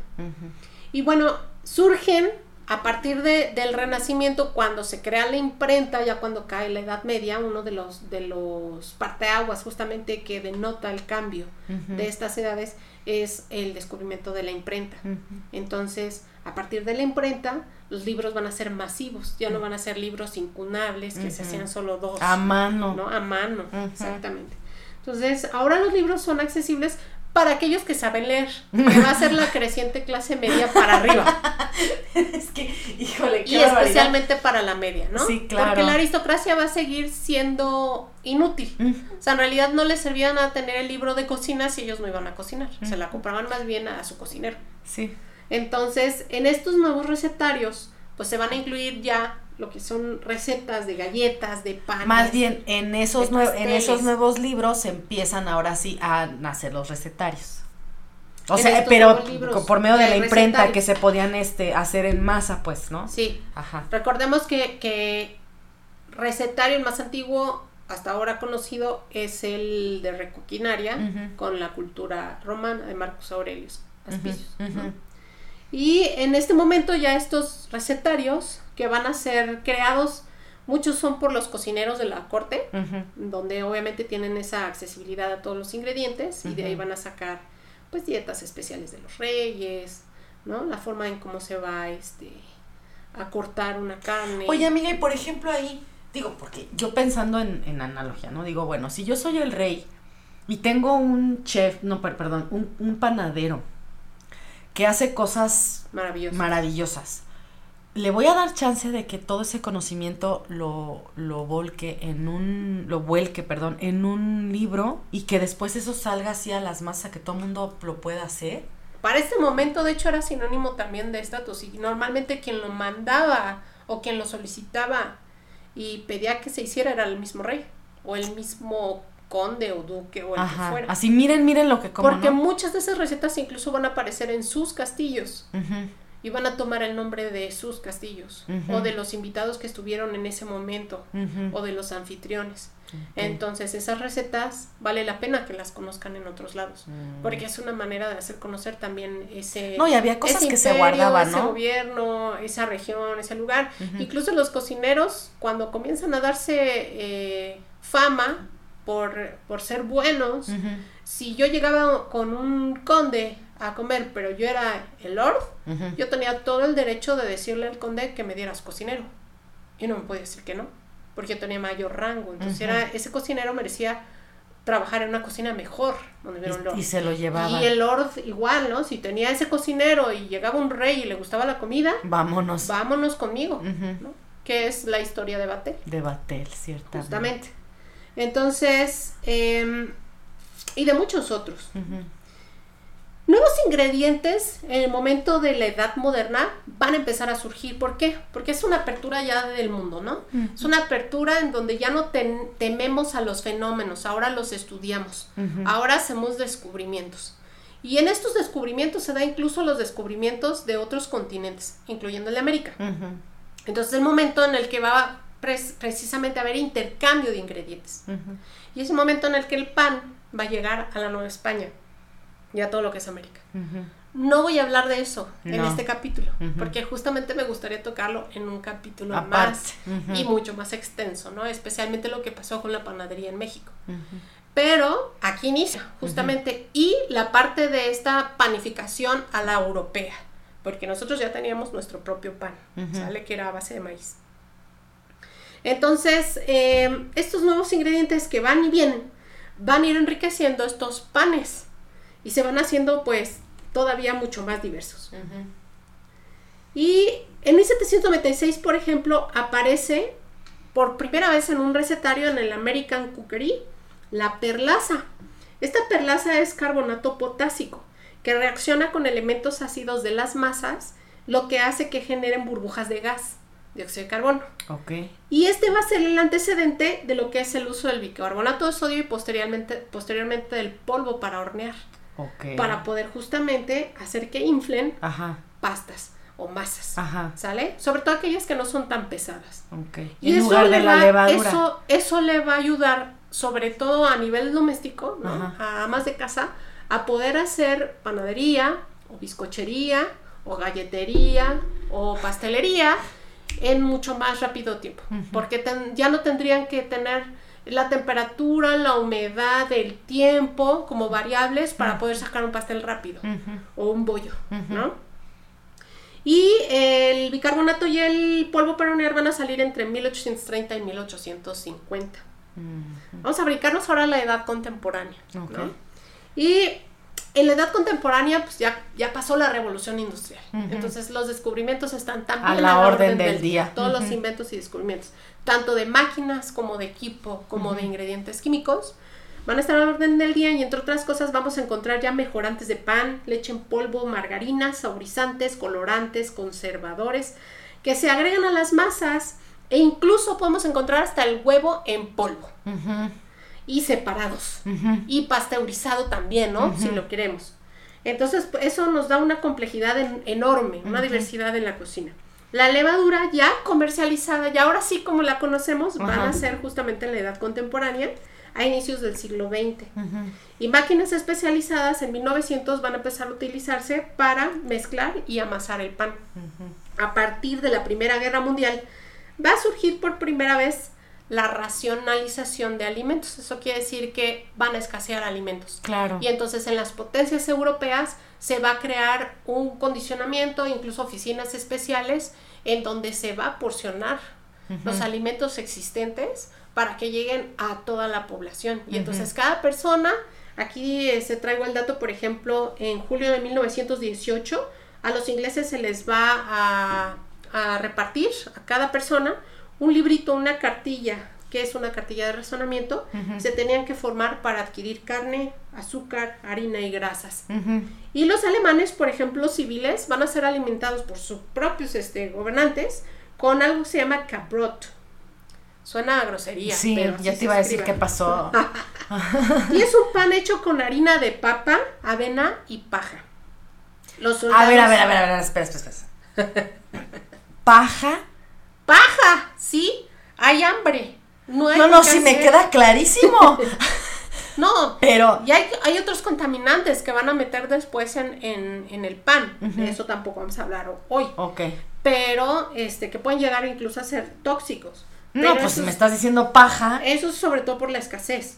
Y bueno, surgen a partir de- del Renacimiento, cuando se crea la imprenta, ya cuando cae la Edad Media, uno de los, de los parteaguas justamente que denota el cambio de estas edades es el descubrimiento de la imprenta. Entonces, a partir de la imprenta, los libros van a ser masivos, ya no van a ser libros incunables que se hacían solo dos, A mano. ¿no? A mano, exactamente. Entonces, ahora los libros son accesibles para aquellos que saben leer, que va a ser la *laughs* creciente clase media para arriba *laughs* es que, híjole, y especialmente para la media, ¿no? Sí, claro. Porque la aristocracia va a seguir siendo inútil. O sea, en realidad no les servía nada tener el libro de cocina si ellos no iban a cocinar. Se la compraban más bien a su cocinero. Sí. Entonces, en estos nuevos recetarios, pues se van a incluir ya lo que son recetas de galletas, de pan. Más bien, en esos, en esos nuevos libros empiezan ahora sí a nacer los recetarios. O En sea, pero por medio de la imprenta que se podían este, hacer en masa, pues, ¿no? Sí, Ajá. recordemos que, que recetario el más antiguo hasta ahora conocido es el de Recoquinaria Ujú. con la cultura romana de Marcus Aurelius ujú. Y en este momento ya estos recetarios que van a ser creados, muchos son por los cocineros de la corte, donde obviamente tienen esa accesibilidad a todos los ingredientes y de ahí van a sacar pues dietas especiales de los reyes, ¿no? La forma en cómo se va este a cortar una carne. Oye, amiga, y por ejemplo ahí, digo, porque yo pensando en, en analogía, ¿no? Digo, bueno, si yo soy el rey y tengo un chef, no, per- perdón, un, un panadero que hace cosas maravilloso. maravillosas, le voy a dar chance de que todo ese conocimiento lo, lo volque en un, lo vuelque, perdón, en un libro y que después eso salga así a las masas, que todo el mundo lo pueda hacer. Para este momento, de hecho, era sinónimo también de estatus y normalmente quien lo mandaba o quien lo solicitaba y pedía que se hiciera era el mismo rey o el mismo conde o duque o el que fuera. Así miren, miren lo que comen. Porque muchas de esas recetas incluso van a aparecer en sus castillos. Y van a tomar el nombre de sus castillos. O de los invitados que estuvieron en ese momento. O de los anfitriones. Entonces esas recetas vale la pena que las conozcan en otros lados, mm. porque es una manera de hacer conocer también ese no y había cosas que se guardaban, ¿no? Ese gobierno, esa región, ese lugar. Incluso los cocineros cuando comienzan a darse eh, fama por, por, ser buenos, si yo llegaba con un conde a comer, pero yo era el lord, yo tenía todo el derecho de decirle al conde que me dieras cocinero y no me podía decir que no porque yo tenía mayor rango. Entonces era, ese cocinero merecía trabajar en una cocina mejor, donde y, y, se lo llevaba. Y el lord igual, ¿no? Si tenía ese cocinero y llegaba un rey y le gustaba la comida, vámonos. Vámonos conmigo, ¿no? Que es la historia de Batel. De Batel, ciertamente. Justamente. Entonces, em, y de muchos otros. Nuevos ingredientes en el momento de la edad moderna van a empezar a surgir. ¿Por qué? Porque es una apertura ya del mundo, ¿no? Es una apertura en donde ya no tememos a los fenómenos, ahora los estudiamos, ahora hacemos descubrimientos. Y en estos descubrimientos se da incluso los descubrimientos de otros continentes, incluyendo el de América. Entonces es el momento en el que va precisamente a haber intercambio de ingredientes. Y es el momento en el que el pan va a llegar a la Nueva España ya todo lo que es América. No voy a hablar de eso en este capítulo, porque justamente me gustaría tocarlo en un capítulo más y mucho más extenso, ¿no? Especialmente lo que pasó con la panadería en México. Pero aquí inicia, justamente, y la parte de esta panificación a la europea, porque nosotros ya teníamos nuestro propio pan, ¿sale? Que era a base de maíz. Entonces, em, estos nuevos ingredientes que van y vienen, van a ir enriqueciendo estos panes y se van haciendo pues todavía mucho más diversos. Y en 1796, por ejemplo, aparece por primera vez en un recetario en el American Cookery la perlaza. Esta perlaza es carbonato potásico que reacciona con elementos ácidos de las masas, lo que hace que generen burbujas de gas, dióxido de carbono. Okay. Y este va a ser el antecedente de lo que es el uso del bicarbonato de sodio y posteriormente, posteriormente del polvo para hornear para poder justamente hacer que inflen pastas o masas. ¿Sale? Sobre todo aquellas que no son tan pesadas. Y, en eso lugar de la levadura. Eso, eso le va a ayudar, sobre todo a nivel doméstico, a amas de casa, a poder hacer panadería o bizcochería o galletería o pastelería en mucho más rápido tiempo. Porque ya no tendrían que tener la temperatura, la humedad, el tiempo como variables para poder sacar un pastel rápido o un bollo, ¿no? Y el bicarbonato y el polvo para hornear van a salir entre 1830 y 1850. Vamos a brincarnos ahora a la edad contemporánea. Y en la edad contemporánea, pues ya, ya pasó la revolución industrial. Entonces los descubrimientos están también a la, orden, del, día. Todos los inventos y descubrimientos tanto de máquinas como de equipo, como de ingredientes químicos, van a estar a orden del día y entre otras cosas vamos a encontrar ya mejorantes de pan, leche en polvo, margarinas, saborizantes, colorantes, conservadores, que se agregan a las masas e incluso podemos encontrar hasta el huevo en polvo. Y separados. Y pasteurizado también, ¿no? Si lo queremos. Entonces, eso nos da una complejidad enorme, una diversidad en la cocina. La levadura ya comercializada, y ahora sí como la conocemos, van a ser justamente en la edad contemporánea, a inicios del siglo XX. Y máquinas especializadas en 1900 van a empezar a utilizarse para mezclar y amasar el pan. A partir de la Primera Guerra Mundial va a surgir por primera vez la racionalización de alimentos. Eso quiere decir que van a escasear alimentos. Claro. Y entonces en las potencias europeas se va a crear un condicionamiento, incluso oficinas especiales, en donde se va a porcionar los alimentos existentes para que lleguen a toda la población. Y entonces cada persona, aquí se traigo el dato, por ejemplo, en julio de 1918, a los ingleses se les va a, a repartir a cada persona un librito, una cartilla que es una cartilla de razonamiento, se tenían que formar para adquirir carne, azúcar, harina y grasas. Y los alemanes, por ejemplo, civiles, van a ser alimentados por sus propios este, gobernantes con algo que se llama cabrot. Suena a grosería. Sí, pero ya te iba a decir qué pasó. *laughs* Y es un pan hecho con harina de papa, avena y paja. Los A ver, a ver, a ver, a ver, espera, espera, espera. *laughs* Paja. ¡Paja! Sí, hay hambre. No, hay No, sí me queda clarísimo. *laughs* No, Pero, y hay, hay otros contaminantes que van a meter después en, en, en el pan. De eso tampoco vamos a hablar hoy. ok. Pero este que pueden llegar incluso a ser tóxicos. No, Pero pues si me es- estás diciendo paja. Eso es sobre todo por la escasez.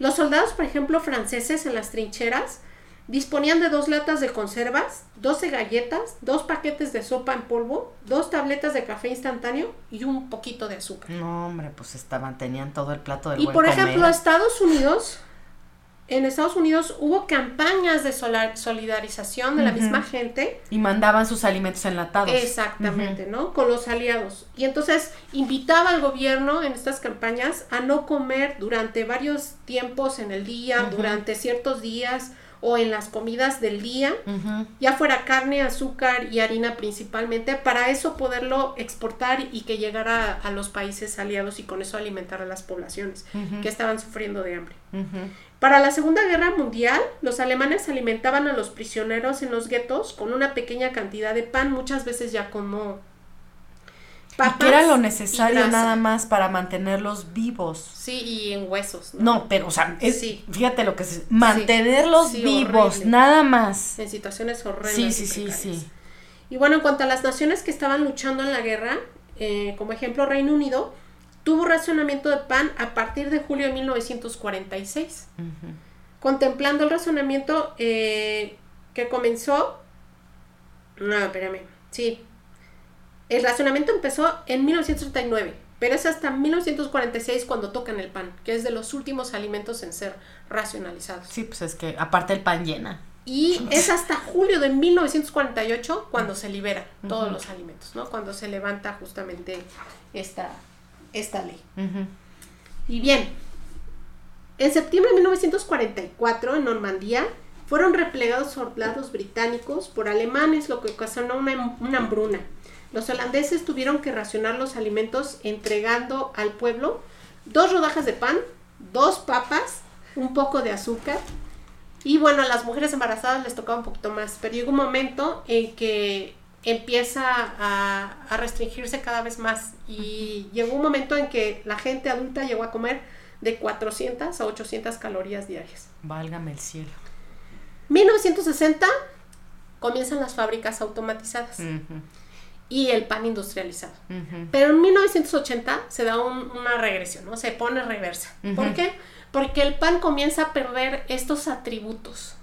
Los soldados, por ejemplo, franceses en las trincheras, disponían de dos latas de conservas, 12 galletas, dos paquetes de sopa en polvo, dos tabletas de café instantáneo y un poquito de azúcar. No, hombre, pues estaban, tenían todo el plato del Y buen por comer. ejemplo, Estados Unidos, en Estados Unidos hubo campañas de solidarización de la misma gente Y mandaban sus alimentos enlatados. Exactamente, ¿no? Con los aliados. Y entonces invitaba al gobierno en estas campañas a no comer durante varios tiempos en el día, durante ciertos días o en las comidas del día, ya fuera carne, azúcar y harina principalmente, para eso poderlo exportar y que llegara a, a los países aliados y con eso alimentar a las poblaciones que estaban sufriendo de hambre. Para la Segunda Guerra Mundial, los alemanes alimentaban a los prisioneros en los guetos con una pequeña cantidad de pan, muchas veces ya como Y que era lo necesario nada más para mantenerlos vivos. Sí, y en huesos. ¿no? No, pero, o sea, es- Sí. fíjate lo que es. Mantenerlos Sí, vivos, horrible. nada más. En situaciones horrendas. Sí, sí, sí, sí. Y bueno, en cuanto a las naciones que estaban luchando en la guerra, eh, como ejemplo Reino Unido, tuvo racionamiento de pan a partir de julio de 1946. Ujú. contemplando el razonamiento eh, que comenzó. No, espérame. Sí. El razonamiento empezó en 1939, pero es hasta 1946 cuando tocan el pan, que es de los últimos alimentos en ser racionalizados. Sí, pues es que aparte el pan llena. Y es hasta julio de 1948 cuando se liberan todos los alimentos, ¿no? Cuando se levanta justamente esta, esta ley. Y bien, en septiembre de 1944, en Normandía, fueron replegados soldados británicos por alemanes, lo que ocasionó una, una hambruna. Los holandeses tuvieron que racionar los alimentos entregando al pueblo dos rodajas de pan, dos papas, un poco de azúcar. Y bueno, a las mujeres embarazadas les tocaba un poquito más, pero llegó un momento en que empieza a, a restringirse cada vez más y llegó un momento en que la gente adulta llegó a comer de 400 a 800 calorías diarias. Válgame el cielo. 1960 comienzan las fábricas automatizadas. Y el pan industrializado. Ujú. Pero en 1980 se da un- una regresión, ¿no? Se pone reversa. ¿Por qué? Porque el pan comienza a perder estos atributos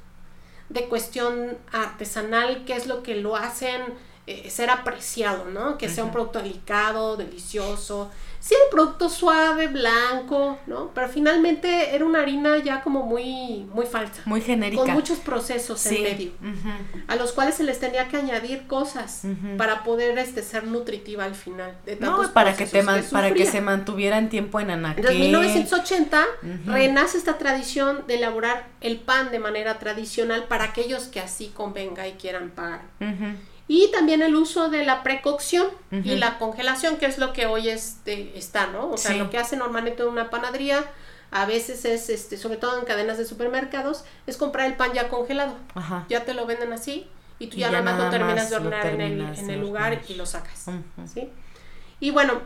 de cuestión artesanal, que es lo que lo hacen eh, ser apreciado, ¿no? Que sea un producto delicado, delicioso, sí, un producto suave, blanco, ¿no? Pero finalmente era una harina ya como muy, muy falsa, Muy genérica. con muchos procesos sí. en medio a los cuales se les tenía que añadir cosas para poder este, ser nutritiva al final. De No, tantos para que, te para que se mantuviera en tiempo en anaquel. En 1980 Ujú. renace esta tradición de elaborar el pan de manera tradicional para aquellos que así convenga y quieran pagar. Y también el uso de la precocción y la congelación, que es lo que hoy este, está, ¿no? O sea, Sí. lo que hace normalmente una panadería, a veces es, este, sobre todo en cadenas de supermercados, es comprar el pan ya congelado. Ajá. Ya te lo venden así y tú Y ya, nada más lo terminas de hornear en el, en el lugar y lo sacas. Y bueno,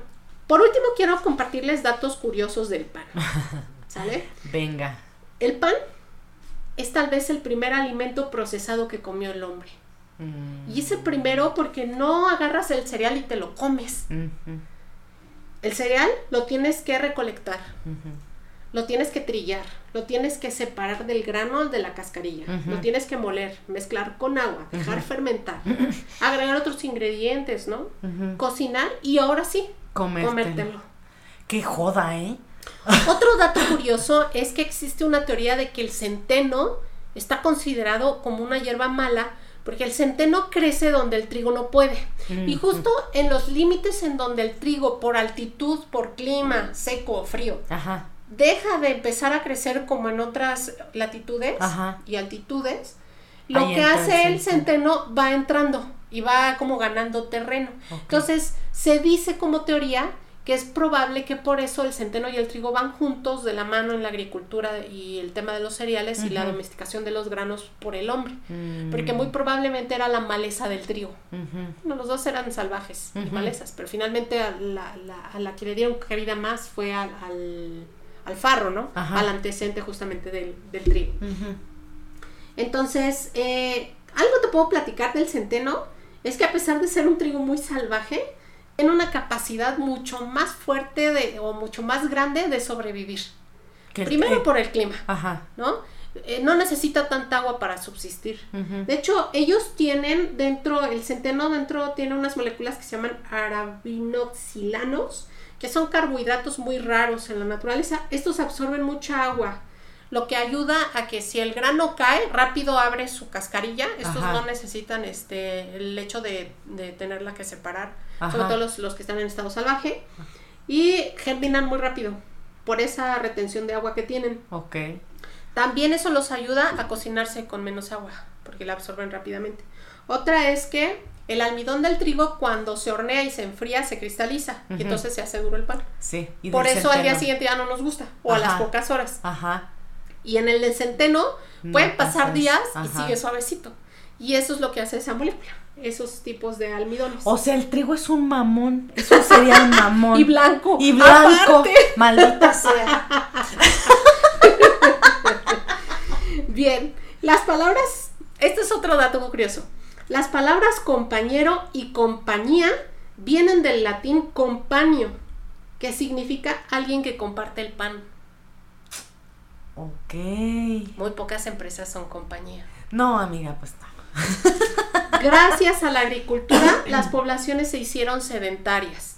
por último quiero compartirles datos curiosos del pan. *laughs* ¿Sale? Venga. El pan es tal vez el primer alimento procesado que comió el hombre. Mm. Y es el primero porque no agarras el cereal y te lo comes. El cereal lo tienes que recolectar, lo tienes que trillar, lo tienes que separar del grano de la cascarilla, lo tienes que moler, mezclar con agua, dejar fermentar, *coughs* agregar otros ingredientes, ¿no? Cocinar y ahora sí, Comértelo. comértelo. Qué joda, ¿eh? *laughs* Otro dato curioso es que existe una teoría de que el centeno está considerado como una hierba mala porque el centeno crece donde el trigo no puede. Y justo en los límites en donde el trigo, por altitud, por clima, seco o frío, deja de empezar a crecer como en otras latitudes y altitudes, lo que hace el centeno. va entrando y va como ganando terreno. Entonces, se dice como teoría que es probable que por eso el centeno y el trigo van juntos de la mano en la agricultura y el tema de los cereales y la domesticación de los granos por el hombre. Mm. Porque muy probablemente era la maleza del trigo. los dos eran salvajes y malezas, pero finalmente a la, que le dieron cabida más fue al, al, farro, ¿no? Al antecedente justamente del, trigo. Entonces, eh, algo te puedo platicar del centeno, es que a pesar de ser un trigo muy salvaje, en una capacidad mucho más fuerte de, o mucho más grande de sobrevivir. Primero por el clima, ¿no? Eh, no necesita tanta agua para subsistir. De hecho, ellos tienen dentro, el centeno dentro tiene unas moléculas que se llaman arabinoxilanos, que son carbohidratos muy raros en la naturaleza. Estos absorben mucha agua lo que ayuda a que si el grano cae, rápido abre su cascarilla. Estos no necesitan este el hecho de, tenerla que separar, sobre todo los, que están en estado salvaje, y germinan muy rápido por esa retención de agua que tienen. Ok. También eso los ayuda a cocinarse con menos agua, porque la absorben rápidamente. Otra es que el almidón del trigo cuando se hornea y se enfría se cristaliza y entonces se hace duro el pan. Sí. Y Por eso al día siguiente ya no nos gusta o a las pocas horas. Ajá. Y en el centeno pueden pasar días y sigue suavecito. Y eso es lo que hace esa molécula, esos tipos de almidones. O sea, el trigo es un mamón, sería un *laughs* mamón. y blanco. Y blanco. *laughs* Maldita sea. *laughs* Bien, las palabras, este es otro dato muy curioso. Las palabras compañero y compañía vienen del latín compaño, que significa alguien que comparte el pan. Ok. Muy pocas empresas son compañía. No, amiga, pues no. *laughs* Gracias a la agricultura, las poblaciones se hicieron sedentarias.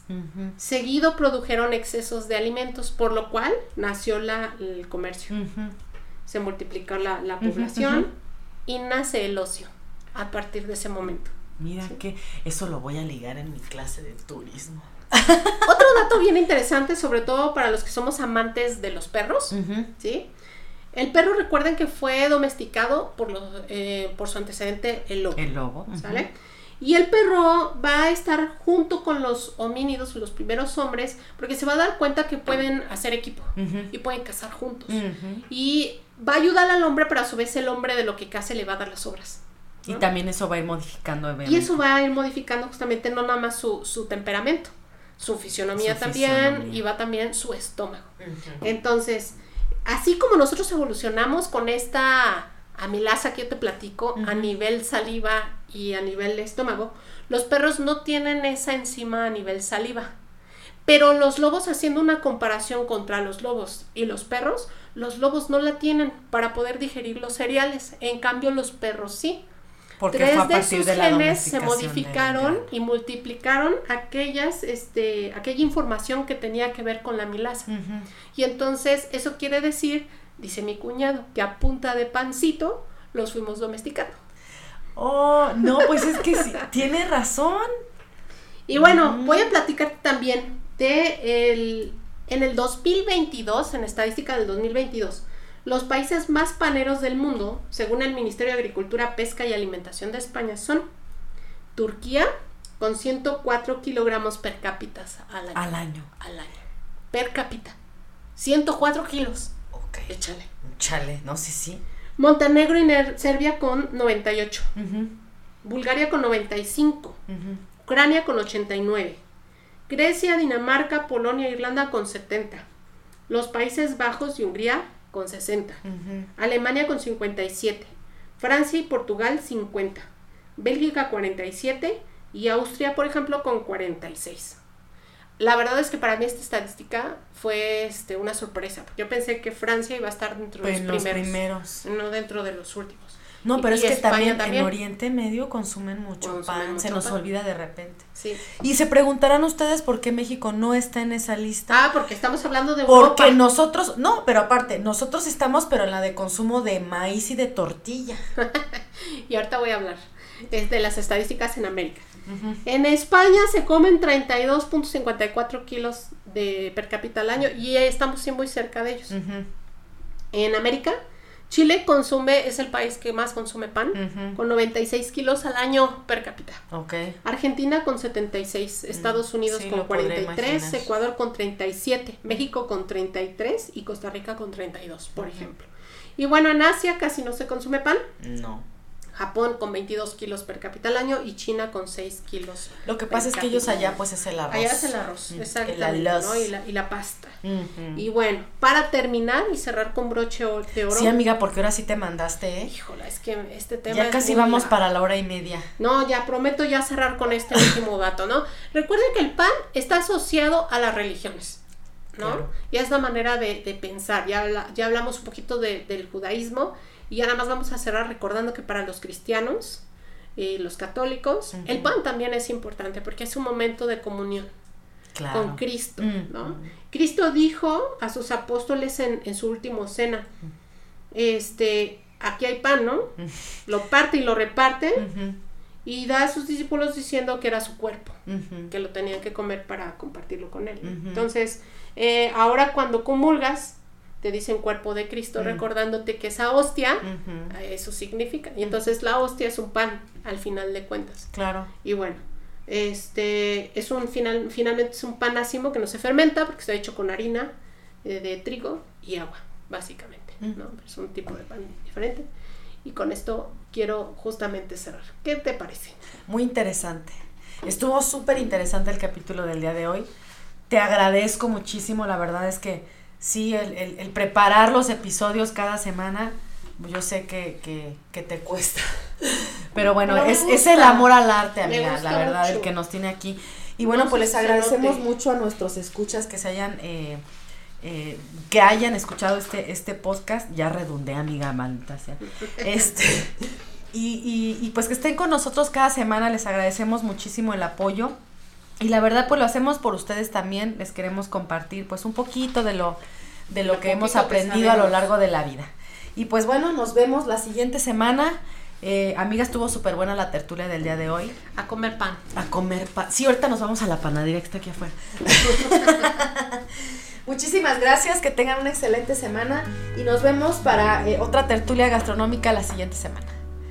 Seguido produjeron excesos de alimentos, por lo cual nació la, el comercio. Se multiplicó la, población y nace el ocio a partir de ese momento. Mira que eso lo voy a ligar en mi clase de turismo. *laughs* Otro dato bien interesante, sobre todo para los que somos amantes de los perros, ¿sí? El perro recuerden que fue domesticado por, los, eh, por su antecedente el lobo. El lobo. ¿Sale? Y el perro va a estar junto con los homínidos, los primeros hombres, porque se va a dar cuenta que pueden hacer equipo y pueden cazar juntos. Y va a ayudar al hombre, pero a su vez el hombre de lo que case le va a dar las obras. Y también eso va a ir modificando. Y eso va a ir modificando justamente no nada más su, su temperamento, su fisionomía también y va también su estómago. Entonces, así como nosotros evolucionamos con esta amilasa que yo te platico a nivel saliva y a nivel estómago, los perros no tienen esa enzima a nivel saliva. Pero los lobos, haciendo una comparación contra los lobos y los perros, los lobos no la tienen para poder digerir los cereales. En cambio, los perros sí. Porque Tres de sus genes se modificaron y multiplicaron aquellas, este, aquella información que tenía que ver con la milasa. Y entonces eso quiere decir, dice mi cuñado, que a punta de pancito los fuimos domesticando. Oh, no, pues es que sí, *laughs* tiene razón. Y bueno, voy a platicar también de el, en el 2022, en estadística del 2022, los países más paneros del mundo, según el Ministerio de Agricultura, Pesca y Alimentación de España, son Turquía, con 104 kilogramos per cápita al año. Al año. Al año. Per cápita. 104 kilos. Ok. Échale. Échale, no sé sí, sí. Montenegro y Serbia con 98. Bulgaria con 95. Ucrania con 89. Grecia, Dinamarca, Polonia e Irlanda con 70. Los Países Bajos y Hungría con 60, Alemania con 57, Francia y Portugal 50, Bélgica 47 y Austria, por ejemplo, con 46. La verdad es que para mí esta estadística fue este, una sorpresa, porque yo pensé que Francia iba a estar dentro de los, primeros, no dentro de los últimos. No, pero es que también, en Oriente Medio consumen mucho pan, se nos olvida de repente. Sí. Y se preguntarán ustedes por qué México no está en esa lista. Ah, porque estamos hablando de Porque nosotros, no, pero aparte, nosotros estamos pero en la de consumo de maíz y de tortilla. *laughs* y ahorita voy a hablar. de las estadísticas en América. En España se comen 32.54 kilos de per cápita al año y estamos muy cerca de ellos. En América, Chile consume, es el país que más consume pan, con 96 kilos al año per cápita. Argentina con 76, Estados Unidos con 43, Ecuador con 37, México con 33 y Costa Rica con 32, por ejemplo. Y bueno, en Asia casi no se consume pan. No. Japón con 22 kilos per cápita al año y China con 6 kilos. Lo que pasa es que ellos allá pues es el arroz. Allá es el arroz, exactamente, ¿no? y, la, y la pasta. Y bueno, para terminar y cerrar con broche de oro. Sí, amiga, porque ahora sí te mandaste, ¿eh? Híjola, es que este tema Ya casi vamos para la hora y media. No, ya prometo ya cerrar con este *laughs* último dato, ¿no? Recuerden que el pan está asociado a las religiones. ¿no? Ya es la manera de, pensar, ya, ya hablamos un poquito del judaísmo y ya nada más vamos a cerrar recordando que para los cristianos y los católicos, el pan también es importante porque es un momento de comunión con Cristo, ¿no? Cristo dijo a sus apóstoles en, su último cena, este, aquí hay pan, ¿no? *laughs* Lo parte y lo reparte y da a sus discípulos diciendo que era su cuerpo, que lo tenían que comer para compartirlo con él. Entonces, eh, ahora cuando comulgas, te dicen cuerpo de Cristo, recordándote que esa hostia, eso significa. Y entonces la hostia es un pan, al final de cuentas. Claro. Y bueno, este es un final, finalmente es un pan ácimo que no se fermenta porque está hecho con harina eh, de trigo y agua, básicamente. ¿no? Es un tipo de pan diferente. Y con esto quiero justamente cerrar. ¿Qué te parece? Muy interesante. Estuvo súper interesante el capítulo del día de hoy. Te agradezco muchísimo, la verdad es que sí, el, el, preparar los episodios cada semana, yo sé que, que, que te cuesta. *laughs* Pero bueno, es, es, el amor al arte, amiga, la verdad, el que nos tiene aquí. Y bueno, pues les agradecemos mucho a nuestros escuchas que se hayan, eh, eh, que hayan escuchado este, este podcast. Ya redundé, amiga, maldita sea. *laughs* Este, y, y, y pues que estén con nosotros cada semana, les agradecemos muchísimo el apoyo. Y la verdad, pues lo hacemos por ustedes también. Les queremos compartir, pues, un poquito de lo, de lo, que hemos aprendido a lo largo de la vida. Y pues bueno, nos vemos la siguiente semana. Eh, amiga, estuvo súper buena la tertulia del día de hoy. A comer pan. A comer pan. Sí, ahorita nos vamos a la panadería que está aquí afuera. *laughs* Muchísimas gracias, que tengan una excelente semana y nos vemos para eh, otra tertulia gastronómica la siguiente semana.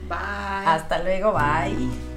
Bye. Hasta luego, bye.